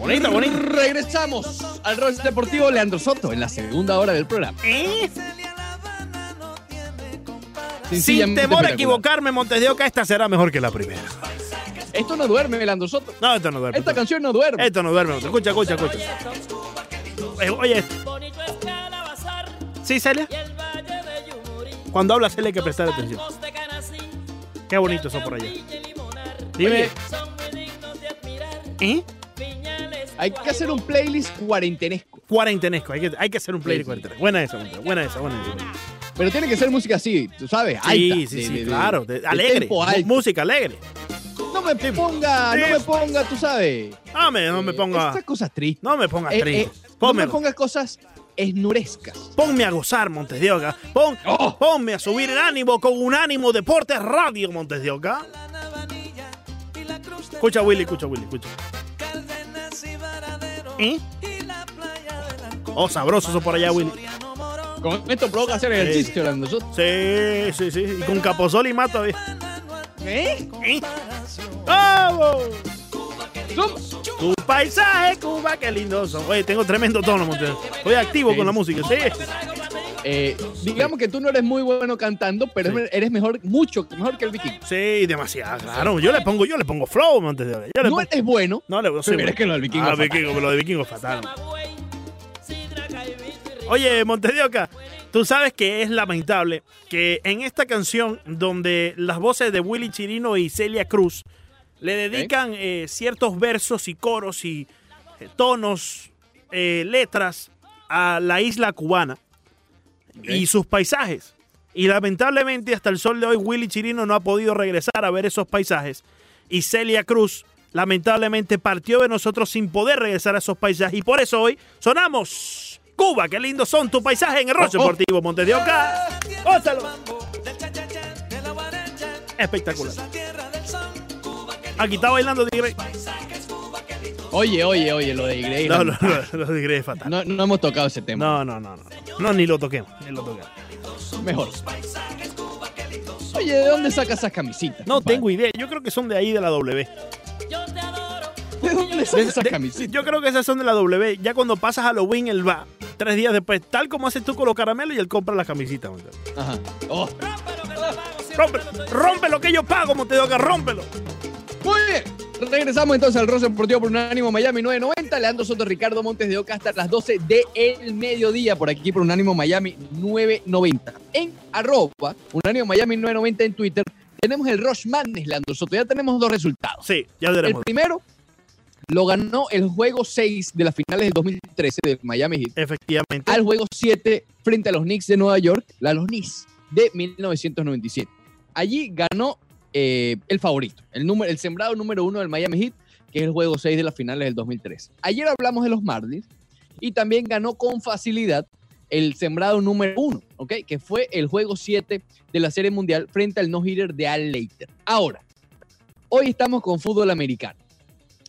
Bonita, bonita. Regresamos al Rol Deportivo Leandro Soto en la segunda hora del programa. ¿Eh? Celia La Habana no tiene comparación. Sin temor a equivocarme, Montes de Oca, esta será mejor que la primera. Esto no duerme, Leandro Soto. No, esto no duerme. Esta canción no duerme. Esto no duerme. Escucha, escucha, escucha. Eh, Oye, Bonito es Calabazar ¿sí, Celia? y el valle de Yumurí. Cuando habla Celia hay que prestar atención. Qué bonito eso por allá. Dime. ¿eh? Hay que hacer un playlist cuarentenesco. Cuarentenesco. Hay que, hay que hacer un play Sí, cuarentena. Buena esa, buena esa, buena esa. Pero tiene que ser música así, tú sabes, alta. Sí, sí, de- sí, de- claro. de- alegre. Música alegre. No me ponga, no me ponga, tú sabes. No me, no me eh, ponga. Esas cosas tristes. No me pongas Eh, triste. eh, no me pongas cosas esnurescas. ponme a gozar, Montes de Oca. Pon, Oh. Ponme a subir el ánimo con un ánimo Deportes Radio, Montes de Oca. Escucha, Willy, escucha, Willy, escucha. ¿Eh? Oh, sabroso eso por allá, Willy. Con esto provoca hacer ejercicio, Leandro Soto. Sí, sí, sí. Y con Capozol y más todavía. ¿Eh? ¿Eh? ¡Vamos! Zumba. Tu paisaje, Cuba, qué lindo son. Oye, tengo tremendo tono, Montes. Estoy activo Sí. con la música, sí. Eh, digamos que tú no eres muy bueno cantando, pero Sí. eres mejor, mucho mejor que el vikingo. Sí, demasiado, claro. Yo le pongo, yo le pongo flow, Montes de. Yo le No eres bueno, No le sí, pero es que lo del vikingo Ah, vikingo, lo de vikingo es fatal. Oye, Montes de Oca, tú sabes que es lamentable que en esta canción, donde las voces de Willy Chirino y Celia Cruz le dedican eh, ciertos versos y coros y eh, tonos, letras a la isla cubana y sus paisajes. Y lamentablemente hasta el sol de hoy Willy Chirino no ha podido regresar a ver esos paisajes. Y Celia Cruz lamentablemente partió de nosotros sin poder regresar a esos paisajes. Y por eso hoy sonamos Cuba, qué lindos son tus paisajes en el Roche Oh, oh. Deportivo Montes de Oca. Guaracha, Espectacular. Aquí está bailando Tigre. Oye, oye, oye, lo de Grey. No, no, no, lo de Tigre es fatal. No, no hemos tocado ese tema. No, no, no, no. No, ni lo toquemos, ni lo toquemos. Mejor. Oye, ¿de dónde sacas esas camisitas? No compadre? tengo idea. Yo creo que son de ahí de la W. Yo te adoro. ¿De dónde sacas esas camisetas? Yo creo que esas son de la W. Ya cuando pasa Halloween, él va. Tres días después, tal como haces tú con los caramelos, y él compra las camisetas. Montes. Ajá. Oh, estoy rompe lo que yo pago, Montes de Oca, rómpelo. Muy bien. Regresamos entonces al Rosa Deportivo por un ánimo Miami 990. 90, Leandro Soto, Ricardo Montes de Oca hasta las 12 del mediodía, por aquí por Unánimo Miami 990. En arroba Unánimo Miami 990 en Twitter tenemos el Rush Madness, Leandro Soto. Ya tenemos dos resultados. Sí, ya El veremos. primero lo ganó el juego 6 de las finales del 2013 del Miami Heat Efectivamente. al juego 7 frente a los Knicks de Nueva York, la los Knicks de 1997. Allí ganó eh, el favorito, el, número, el sembrado número uno del Miami Heat, que es el juego 6 de las finales del 2013. Ayer hablamos de los Marlins y también ganó con facilidad el sembrado número uno, ¿ok? Que fue el juego 7 de la Serie Mundial frente al no-hitter de Al Leiter. Ahora, hoy estamos con fútbol americano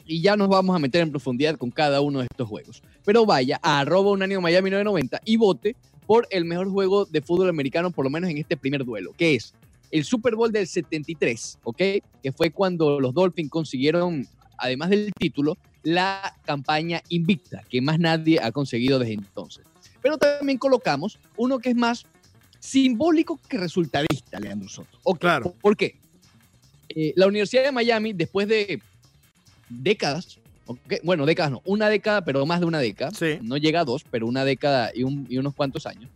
y ya nos vamos a meter en profundidad con cada uno de estos juegos. Pero vaya a arroba unánimo Miami 990 y vote por el mejor juego de fútbol americano, por lo menos en este primer duelo, que es el Super Bowl del 73, ¿ok? Que fue cuando los Dolphins consiguieron, además del título, la campaña invicta, que más nadie ha conseguido desde entonces. Pero también colocamos uno que es más simbólico que resultadista, Leandro Soto. ¿Ok? Claro. ¿Por qué? Eh, la Universidad de Miami, después de décadas, bueno, décadas no, una década, pero más de una década, Sí. no llega a dos, pero una década y, un- y unos cuantos años,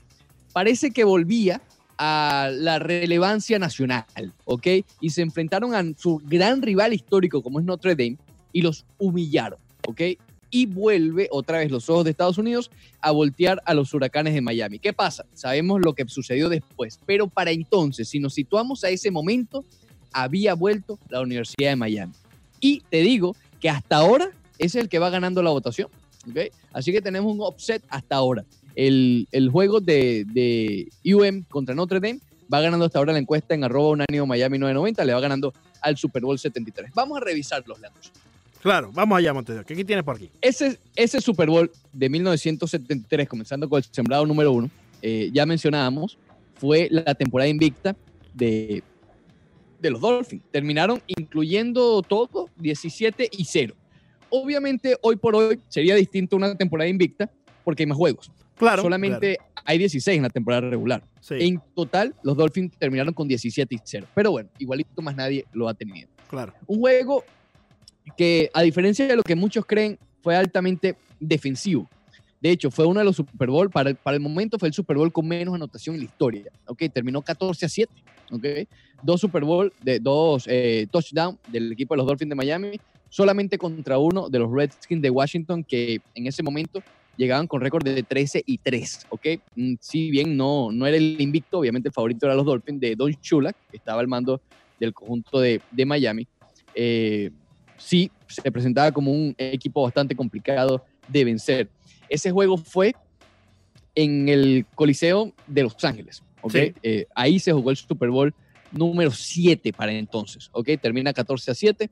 parece que volvía a la relevancia nacional, ¿ok? Y se enfrentaron a su gran rival histórico como es Notre Dame y los humillaron, ¿ok? Y vuelve otra vez los ojos de Estados Unidos a voltear a los huracanes de Miami. ¿Qué pasa? Sabemos lo que sucedió después, pero para entonces, si nos situamos a ese momento, había vuelto la Universidad de Miami. Y te digo que hasta ahora es el que va ganando la votación. ¿ok? Así que tenemos un upset hasta ahora. El, el juego de, de UM contra Notre Dame va ganando hasta ahora la encuesta en arroba unánimo Miami 990, le va ganando al Super Bowl 73. Vamos a revisarlos, Leandro. Claro, vamos allá, Oca. ¿Qué tienes por aquí? Ese, ese Super Bowl de 1973, comenzando con el sembrado número uno, eh, ya mencionábamos, fue la temporada invicta de, de los Dolphins. Terminaron incluyendo todo 17 y 0. Obviamente, hoy por hoy sería distinto una temporada invicta porque hay más juegos. Claro. Solamente hay 16 en la temporada regular. Sí, En total, los Dolphins terminaron con 17 y 0. Pero bueno, igualito más nadie lo ha tenido. claro. Un juego que, a diferencia de lo que muchos creen, fue altamente defensivo. De hecho, fue uno de los Super Bowl, para el, para el momento fue el Super Bowl con menos anotación en la historia. ¿ok? Terminó 14 a 7. ¿ok? Dos Super Bowl, de, dos eh, touchdowns del equipo de los Dolphins de Miami, solamente contra uno de los Redskins de Washington, que en ese momento llegaban con récord de 13 y 3. ¿ok? Mm, Si bien no, no era el invicto, obviamente el favorito era los Dolphins de Don Shula, que estaba al mando del conjunto de, de Miami. Eh, sí se presentaba como un equipo bastante complicado de vencer. Ese juego fue en el Coliseo de Los Ángeles. ¿ok? Sí. Eh, ahí se jugó el Super Bowl número 7 para entonces. ¿ok? Termina 14 a 7.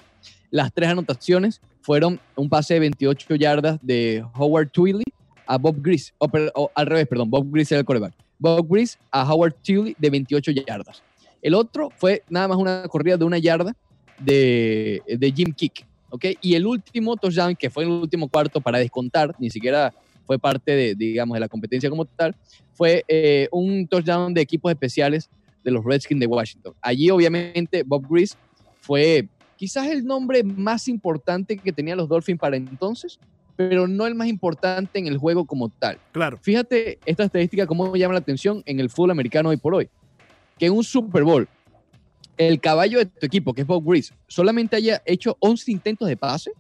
Las tres anotaciones fueron un pase de 28 yardas de Howard Twilly a Bob Grease. o, al revés, perdón, Bob Grease era el coreback. Bob Grease a Howard Twilly de 28 yardas. El otro fue nada más una corrida de una yarda de, de Jim Kick. ¿ok? Y el último touchdown, que fue el último cuarto para descontar, ni siquiera fue parte de, digamos, de la competencia como tal, fue eh, un touchdown de equipos especiales de los Redskins de Washington. Allí, obviamente, Bob Grease fue quizás el nombre más importante que tenían los Dolphins para entonces, pero no el más importante en el juego como tal. Claro. Fíjate esta estadística, cómo llama la atención en el fútbol americano hoy por hoy. Que en un Super Bowl, el caballo de tu equipo, que es Bob Grease, solamente haya hecho 11 intentos de pase,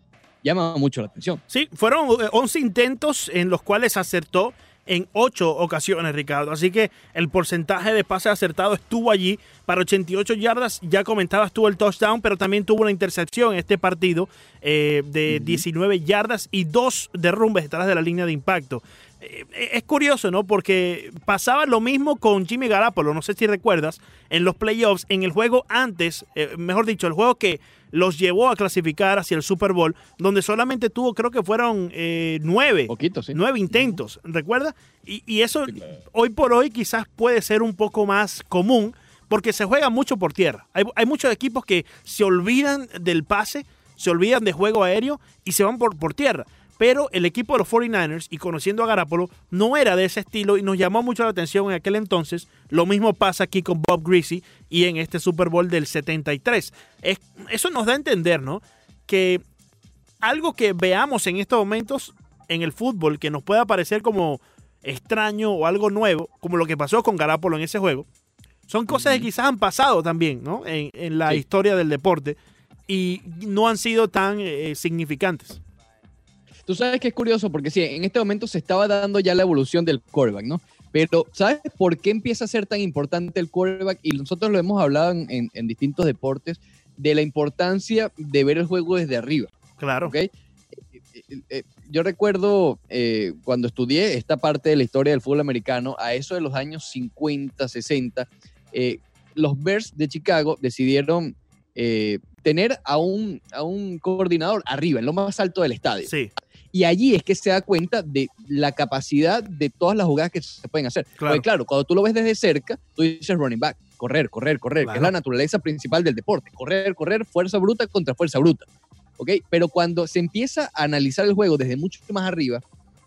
llama mucho la atención. Sí, fueron eh, 11 intentos en los cuales acertó en 8 ocasiones, Ricardo. Así que el porcentaje de pase acertado estuvo allí para 88 yardas. Ya comentabas tú el touchdown, pero también tuvo una intercepción en este partido eh, de 19 yardas y dos derrumbes detrás de la línea de impacto. Eh, es curioso, ¿no? Porque pasaba lo mismo con Jimmy Garapolo, no sé si recuerdas, en los playoffs, en el juego antes, eh, mejor dicho, el juego que los llevó a clasificar hacia el Super Bowl, donde solamente tuvo, creo que fueron eh, nueve, Poquito, sí. nueve intentos, ¿recuerda? Y, y eso hoy por hoy quizás puede ser un poco más común porque se juega mucho por tierra. Hay, hay muchos equipos que se olvidan del pase, se olvidan de juego aéreo y se van por, por tierra. Pero el equipo de los 49ers, y conociendo a Garapolo, no era de ese estilo y nos llamó mucho la atención en aquel entonces. Lo mismo pasa aquí con Bob Greasy y en este Super Bowl del 73. Es- eso nos da a entender, ¿no? Que algo que veamos en estos momentos en el fútbol que nos pueda parecer como extraño o algo nuevo, como lo que pasó con Garapolo en ese juego, son cosas que quizás han pasado también, ¿no? En, en la Sí. historia del deporte y no han sido tan eh, significantes. Tú sabes que es curioso porque sí, en este momento se estaba dando ya la evolución del quarterback, ¿no? Pero ¿sabes por qué empieza a ser tan importante el quarterback? Y nosotros lo hemos hablado en, en- en distintos deportes, de la importancia de ver el juego desde arriba, Claro. ¿ok? Eh, eh, eh, Yo recuerdo eh, cuando estudié esta parte de la historia del fútbol americano, a eso de los años 50, 60, eh, los Bears de Chicago decidieron eh, tener a un, a un coordinador arriba, en lo más alto del estadio. Sí, Y allí es que se da cuenta de la capacidad de todas las jugadas que se pueden hacer. Claro. Porque claro, cuando tú lo ves desde cerca, tú dices running back, correr, correr, correr, que es la naturaleza principal del deporte. Correr, correr, fuerza bruta contra fuerza bruta. ¿Ok? Pero cuando se empieza a analizar el juego desde mucho más arriba,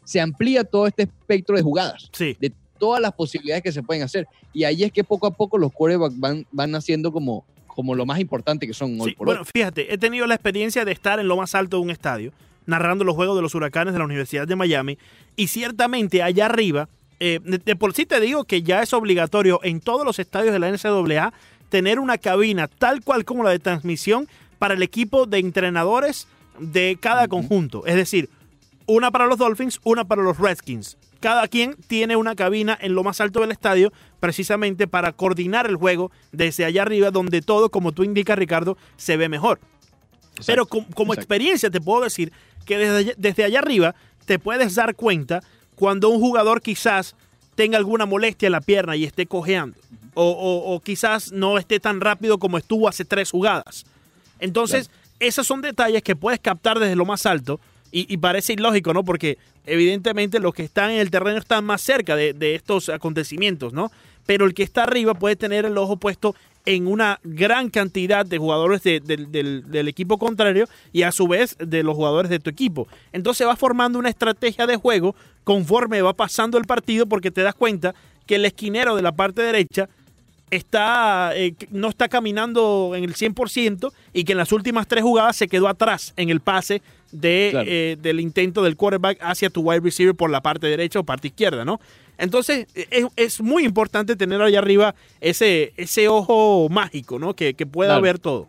se amplía todo este espectro de jugadas, sí. de todas las posibilidades que se pueden hacer. Y ahí es que poco a poco los quarterbacks van, van haciendo como, como lo más importante que son hoy Sí, por bueno, hoy. fíjate, he tenido la experiencia de estar en lo más alto de un estadio, narrando los juegos de los huracanes de la Universidad de Miami, y ciertamente allá arriba, eh, de, de por sí te digo que ya es obligatorio en todos los estadios de la NCAA tener una cabina tal cual como la de transmisión para el equipo de entrenadores de cada conjunto. Es decir, una para los Dolphins, una para los Redskins. Cada quien tiene una cabina en lo más alto del estadio precisamente para coordinar el juego desde allá arriba donde todo, como tú indicas Ricardo, se ve mejor. Pero Exacto, como experiencia te puedo decir que desde allá, desde allá arriba te puedes dar cuenta cuando un jugador quizás tenga alguna molestia en la pierna y esté cojeando. O, o- o quizás no esté tan rápido como estuvo hace tres jugadas. Entonces, esos son detalles que puedes captar desde lo más alto y, y parece ilógico, ¿no? Porque evidentemente los que están en el terreno están más cerca de, de estos acontecimientos, ¿no? Pero el que está arriba puede tener el ojo puesto en una gran cantidad de jugadores de- del- del, del equipo contrario y a su vez de los jugadores de tu equipo. Entonces va formando una estrategia de juego conforme va pasando el partido porque te das cuenta que el esquinero de la parte derecha está eh, no está caminando en el 100% y que en las últimas tres jugadas se quedó atrás en el pase de, Claro. eh, del intento del quarterback hacia tu wide receiver por la parte derecha o parte izquierda, ¿no? Entonces eh, es, es muy importante tener allá arriba ese, ese ojo mágico, ¿no? Que, que pueda Claro. ver todo.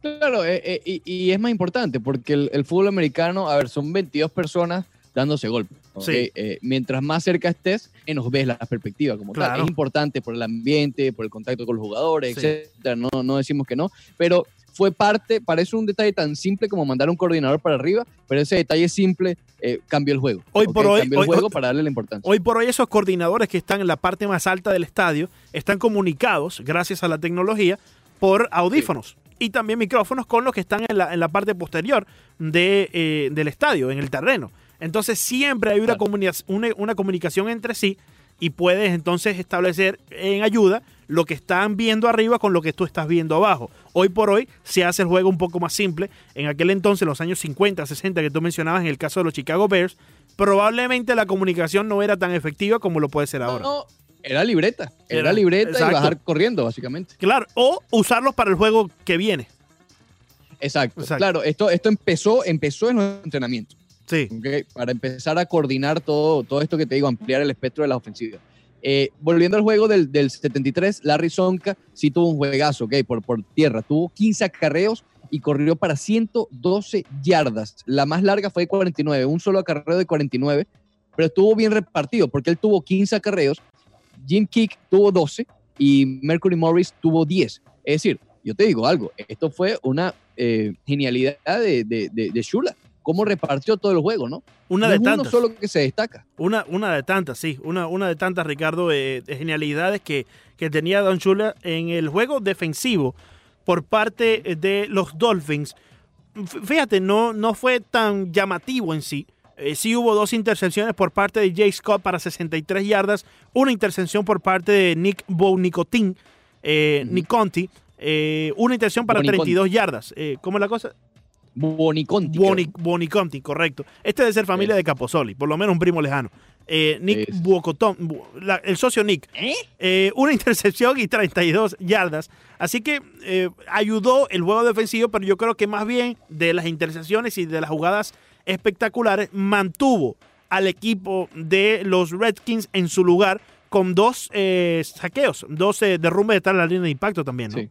Claro, eh, eh, y, y es más importante porque el, el fútbol americano, a ver, son 22 personas dándose golpes. Sí. Eh, mientras más cerca estés, menos ves la perspectiva como Claro. tal. Es importante por el ambiente, por el contacto con los jugadores, Sí. etcétera. No, no decimos que no, pero fue parte, parece un detalle tan simple como mandar un coordinador para arriba, pero ese detalle simple eh, cambió el juego. Hoy por hoy- Cambió el hoy- juego hoy- para darle la importancia. Hoy por hoy esos coordinadores que están en la parte más alta del estadio están comunicados, gracias a la tecnología, por audífonos y también micrófonos con los que están en la, en la parte posterior de, eh, del estadio, en el terreno. Entonces siempre hay una, Claro. comunica- una, una comunicación entre sí y puedes entonces establecer en ayuda lo que están viendo arriba con lo que tú estás viendo abajo. Hoy por hoy se hace el juego un poco más simple. En aquel entonces, en los años 50, 60 que tú mencionabas, en el caso de los Chicago Bears, probablemente la comunicación no era tan efectiva como lo puede ser No, ahora. no, era libreta. Era, Era- libreta exacto. y bajar corriendo, básicamente. Claro, o usarlos para el juego que viene. Exacto. Exacto. Claro, esto, esto empezó, empezó en los entrenamientos. Sí, ¿ok? para empezar a coordinar todo, todo esto que te digo, ampliar el espectro de la ofensiva. Eh, volviendo al juego del, del 73, Larry Sonka sí tuvo un juegazo, ¿ok? Por, por tierra. Tuvo 15 acarreos y corrió para 112 yardas. La más larga fue de 49, un solo acarreo de 49, pero estuvo bien repartido porque él tuvo 15 acarreos, Jim Kick tuvo 12 y Mercury Morris tuvo 10. Es decir, yo te digo algo, esto fue una eh, genialidad de, de, de Shula. Cómo repartió todo el juego, ¿no? una No de es uno tantas. solo que se destaca. Una, una de tantas, sí. Una, una de tantas, Ricardo, eh, de genialidades que, que tenía Don Chula en el juego defensivo por parte de los Dolphins. Fíjate, no, no fue tan llamativo en sí. Eh, sí hubo dos intercepciones por parte de Jay Scott para 63 yardas, una intercepción por parte de Nick Bonicotin, eh. Nick Conti, eh, una intercepción para Boniconti. 32 yardas. Eh, ¿Cómo es la cosa? Boniconti. Boni. Boniconti, correcto. Este debe ser familia Sí. de Caposoli, por lo menos un primo lejano. eh, Nick Buocotón, la- el socio Nick. Eh, una intercepción y 32 yardas. Así que eh, ayudó el juego defensivo, pero yo creo que más bien de las intercepciones y de las jugadas espectaculares mantuvo al equipo de los Redskins en su lugar con dos eh, saqueos, dos eh, derrumbes de la línea de impacto también, ¿no? Sí.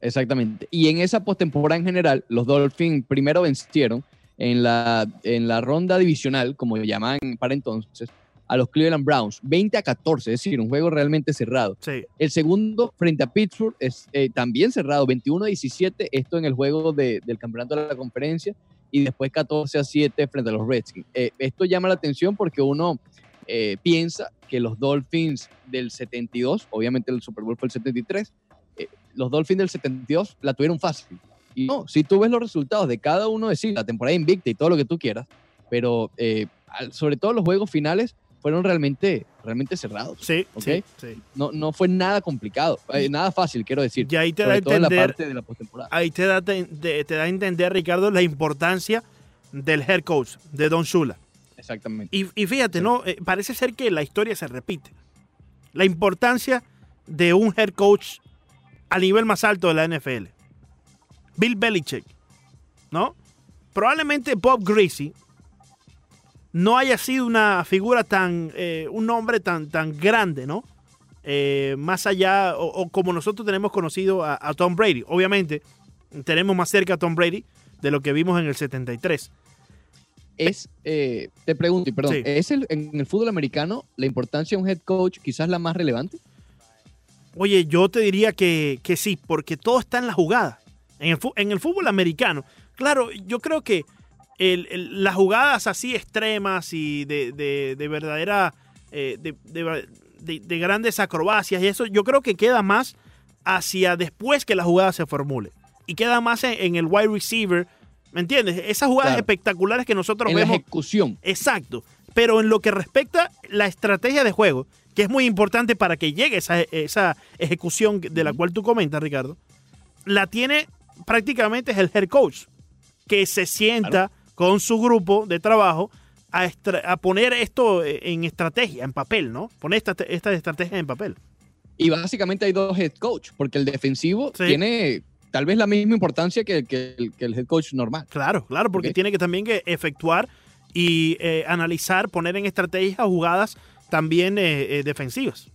Exactamente. Y en esa postemporada en general, los Dolphins primero vencieron en la, en la ronda divisional, como llamaban para entonces, a los Cleveland Browns, 20 a 14, es decir, un juego realmente cerrado. Sí. El segundo, frente a Pittsburgh, es eh, también cerrado, 21 a 17, esto en el juego de- del campeonato de la conferencia, y después 14 a 7 frente a los Redskins. Eh, esto llama la atención porque uno eh, piensa que los Dolphins del 72, obviamente el Super Bowl fue el 73, eh, los Dolphins del 72 la tuvieron fácil. Y no, si tú ves los resultados de cada uno de sí, la temporada invicta y todo lo que tú quieras, pero eh, sobre todo los juegos finales fueron realmente, realmente cerrados. Sí, Ok. sí, sí. No, no fue nada complicado, eh, nada fácil, quiero decir. Y ahí te da todo en la entender, parte de la postemporada. ahí te da, te, te- te da a entender, Ricardo, la importancia del head coach, de Don Shula. Exactamente. Y, y fíjate, Sí. ¿no? Eh, parece ser que la historia se repite. La importancia de un head coach a nivel más alto de la NFL. Bill Belichick, ¿no? Probablemente Bob Greasy no haya sido una figura tan, eh, un nombre tan, tan grande, ¿no? Eh, más allá, o, o como nosotros tenemos conocido a, a Tom Brady. Obviamente, tenemos más cerca a Tom Brady de lo que vimos en el 73. Es, eh, te pregunto, y perdón, Sí. ¿es el- en el fútbol americano la importancia de un head coach quizás la más relevante? Oye, yo te diría que, que sí, porque todo está en la jugada. En el, en el fútbol americano, claro, yo creo que el- el- las jugadas así extremas y de, de, de verdadera, eh, de, de- de- de grandes acrobacias y eso, yo creo que queda más hacia después que la jugada se formule. Y queda más en, en el wide receiver, ¿me entiendes? Esas jugadas Claro. espectaculares que nosotros En la vemos. ejecución. Exacto. Pero en lo que respecta la estrategia de juego, que es muy importante para que llegue esa, esa ejecución de la cual tú comentas, Ricardo, la tiene prácticamente el head coach, que se sienta con su grupo de trabajo a, estra- a poner esto en estrategia, en papel, ¿no? Poner esta, esta estrategia en papel. Y básicamente hay dos head coach, porque el defensivo Sí. tiene tal vez la misma importancia que, que el, que el head coach normal. Claro, claro, porque tiene que también que efectuar y eh, analizar, poner en estrategia jugadas también eh, eh, defensivas.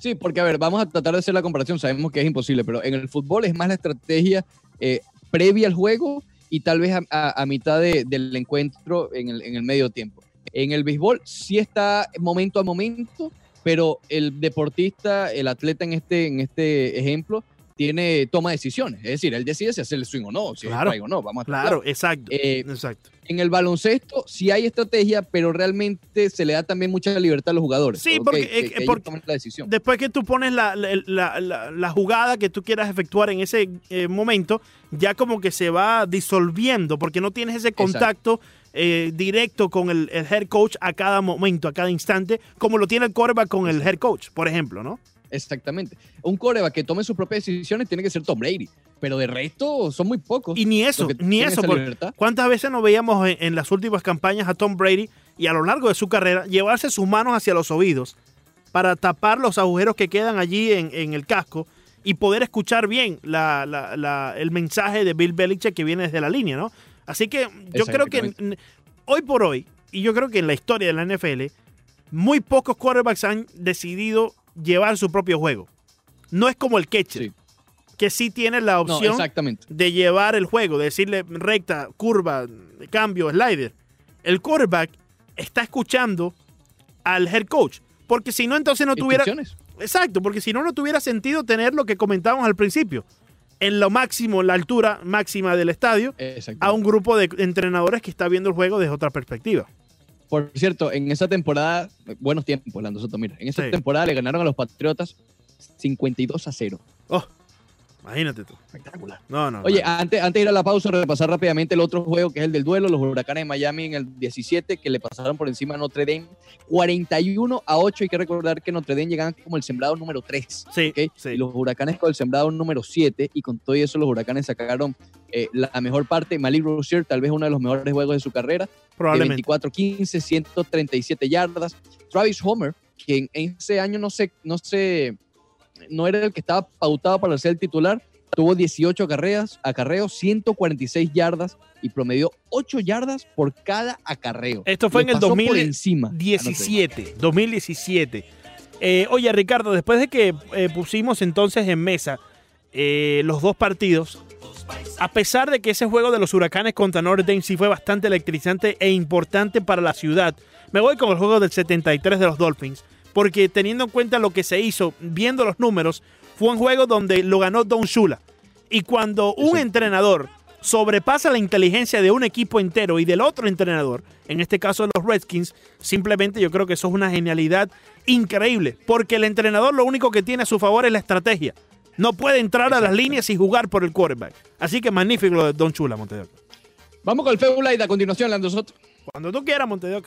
Sí, porque a ver, vamos a tratar de hacer la comparación, sabemos que es imposible, pero en el fútbol es más la estrategia eh, previa al juego y tal vez a, a- a mitad de- del encuentro en el, en el medio tiempo. En el béisbol sí está momento a momento, pero el deportista, el atleta en este, en este ejemplo, tiene toma decisiones. Es decir, él decide si hacer el swing o no, si Claro, es o no. Vamos a Claro, exacto. Eh, exacto. En el baloncesto sí hay estrategia, pero realmente se le da también mucha libertad a los jugadores. Sí, porque- Que- eh, porque- la decisión. Después que tú pones la, la- la- la- la jugada que tú quieras efectuar en ese eh, momento, ya como que se va disolviendo, porque no tienes ese contacto eh, directo con el, el head coach a cada momento, a cada instante, como lo tiene el quarterback con el head coach, por ejemplo, ¿no? Exactamente. Un coreback que tome sus propias decisiones tiene que ser Tom Brady, pero de resto son muy pocos. Y ni eso, ni eso. ¿Cuántas veces nos veíamos en, en las últimas campañas a Tom Brady y a lo largo de su carrera llevarse sus manos hacia los oídos para tapar los agujeros que quedan allí en, en el casco y poder escuchar bien la- la- la- el mensaje de Bill Belichick que viene desde la línea, ¿no? Así que yo creo que hoy por hoy, y yo creo que en la historia de la NFL, muy pocos quarterbacks han decidido llevar su propio juego. No es como el catcher, Sí. Que sí tiene la No, opción exactamente. de llevar el juego, de decirle recta, curva, cambio, slider. El quarterback está escuchando al head coach. Porque si no, entonces no tuviera. Exacto, porque si no, no tuviera sentido tener lo que comentábamos al principio. En lo máximo, en la altura máxima del estadio, a un grupo de entrenadores que está viendo el juego desde otra perspectiva. Por cierto, en esa temporada, buenos tiempos, Lando Soto, mira, en esa Sí. temporada le ganaron a los Patriotas 52 a 0. Oh, Imagínate tú. Espectacular. No, no. Oye, antes, antes de ir a la pausa, repasar rápidamente el otro juego que es el del duelo, los huracanes de Miami en el 17, que le pasaron por encima a Notre Dame 41 a 8. Hay que recordar que Notre Dame llegaban como el sembrado número 3. sí, sí. Y los huracanes con el sembrado número 7 y con todo eso los huracanes sacaron eh, la mejor parte. Malik Rozier, tal vez uno de los mejores juegos de su carrera, probablemente. 24-15, 137 yardas. Travis Homer, que en en ese año no sé, no sé, no era el que estaba pautado para ser el titular, tuvo 18 carreras, acarreos, 146 yardas y promedió 8 yardas por cada acarreo. Esto fue Le en el pasó por 2000 encima a Notre Dame. 17, 2017. Eh, oye, Ricardo, después de que eh, pusimos entonces en mesa eh, los dos partidos, a pesar de que ese juego de los huracanes contra Notre Dame sí fue bastante electrizante e importante para la ciudad, me voy con el juego del 73 de los Dolphins, porque teniendo en cuenta lo que se hizo, viendo los números, fue un juego donde lo ganó Don Shula. Y cuando un entrenador sobrepasa la inteligencia de un equipo entero y del otro entrenador, en este caso los Redskins, simplemente yo creo que eso es una genialidad increíble, porque el entrenador lo único que tiene a su favor es la estrategia. No puede entrar a las líneas y jugar por el quarterback. Así que magnífico lo de Don Chula, Montedoc. Vamos con el Feulight a continuación, Lando Soto. Cuando tú quieras, Montedoc.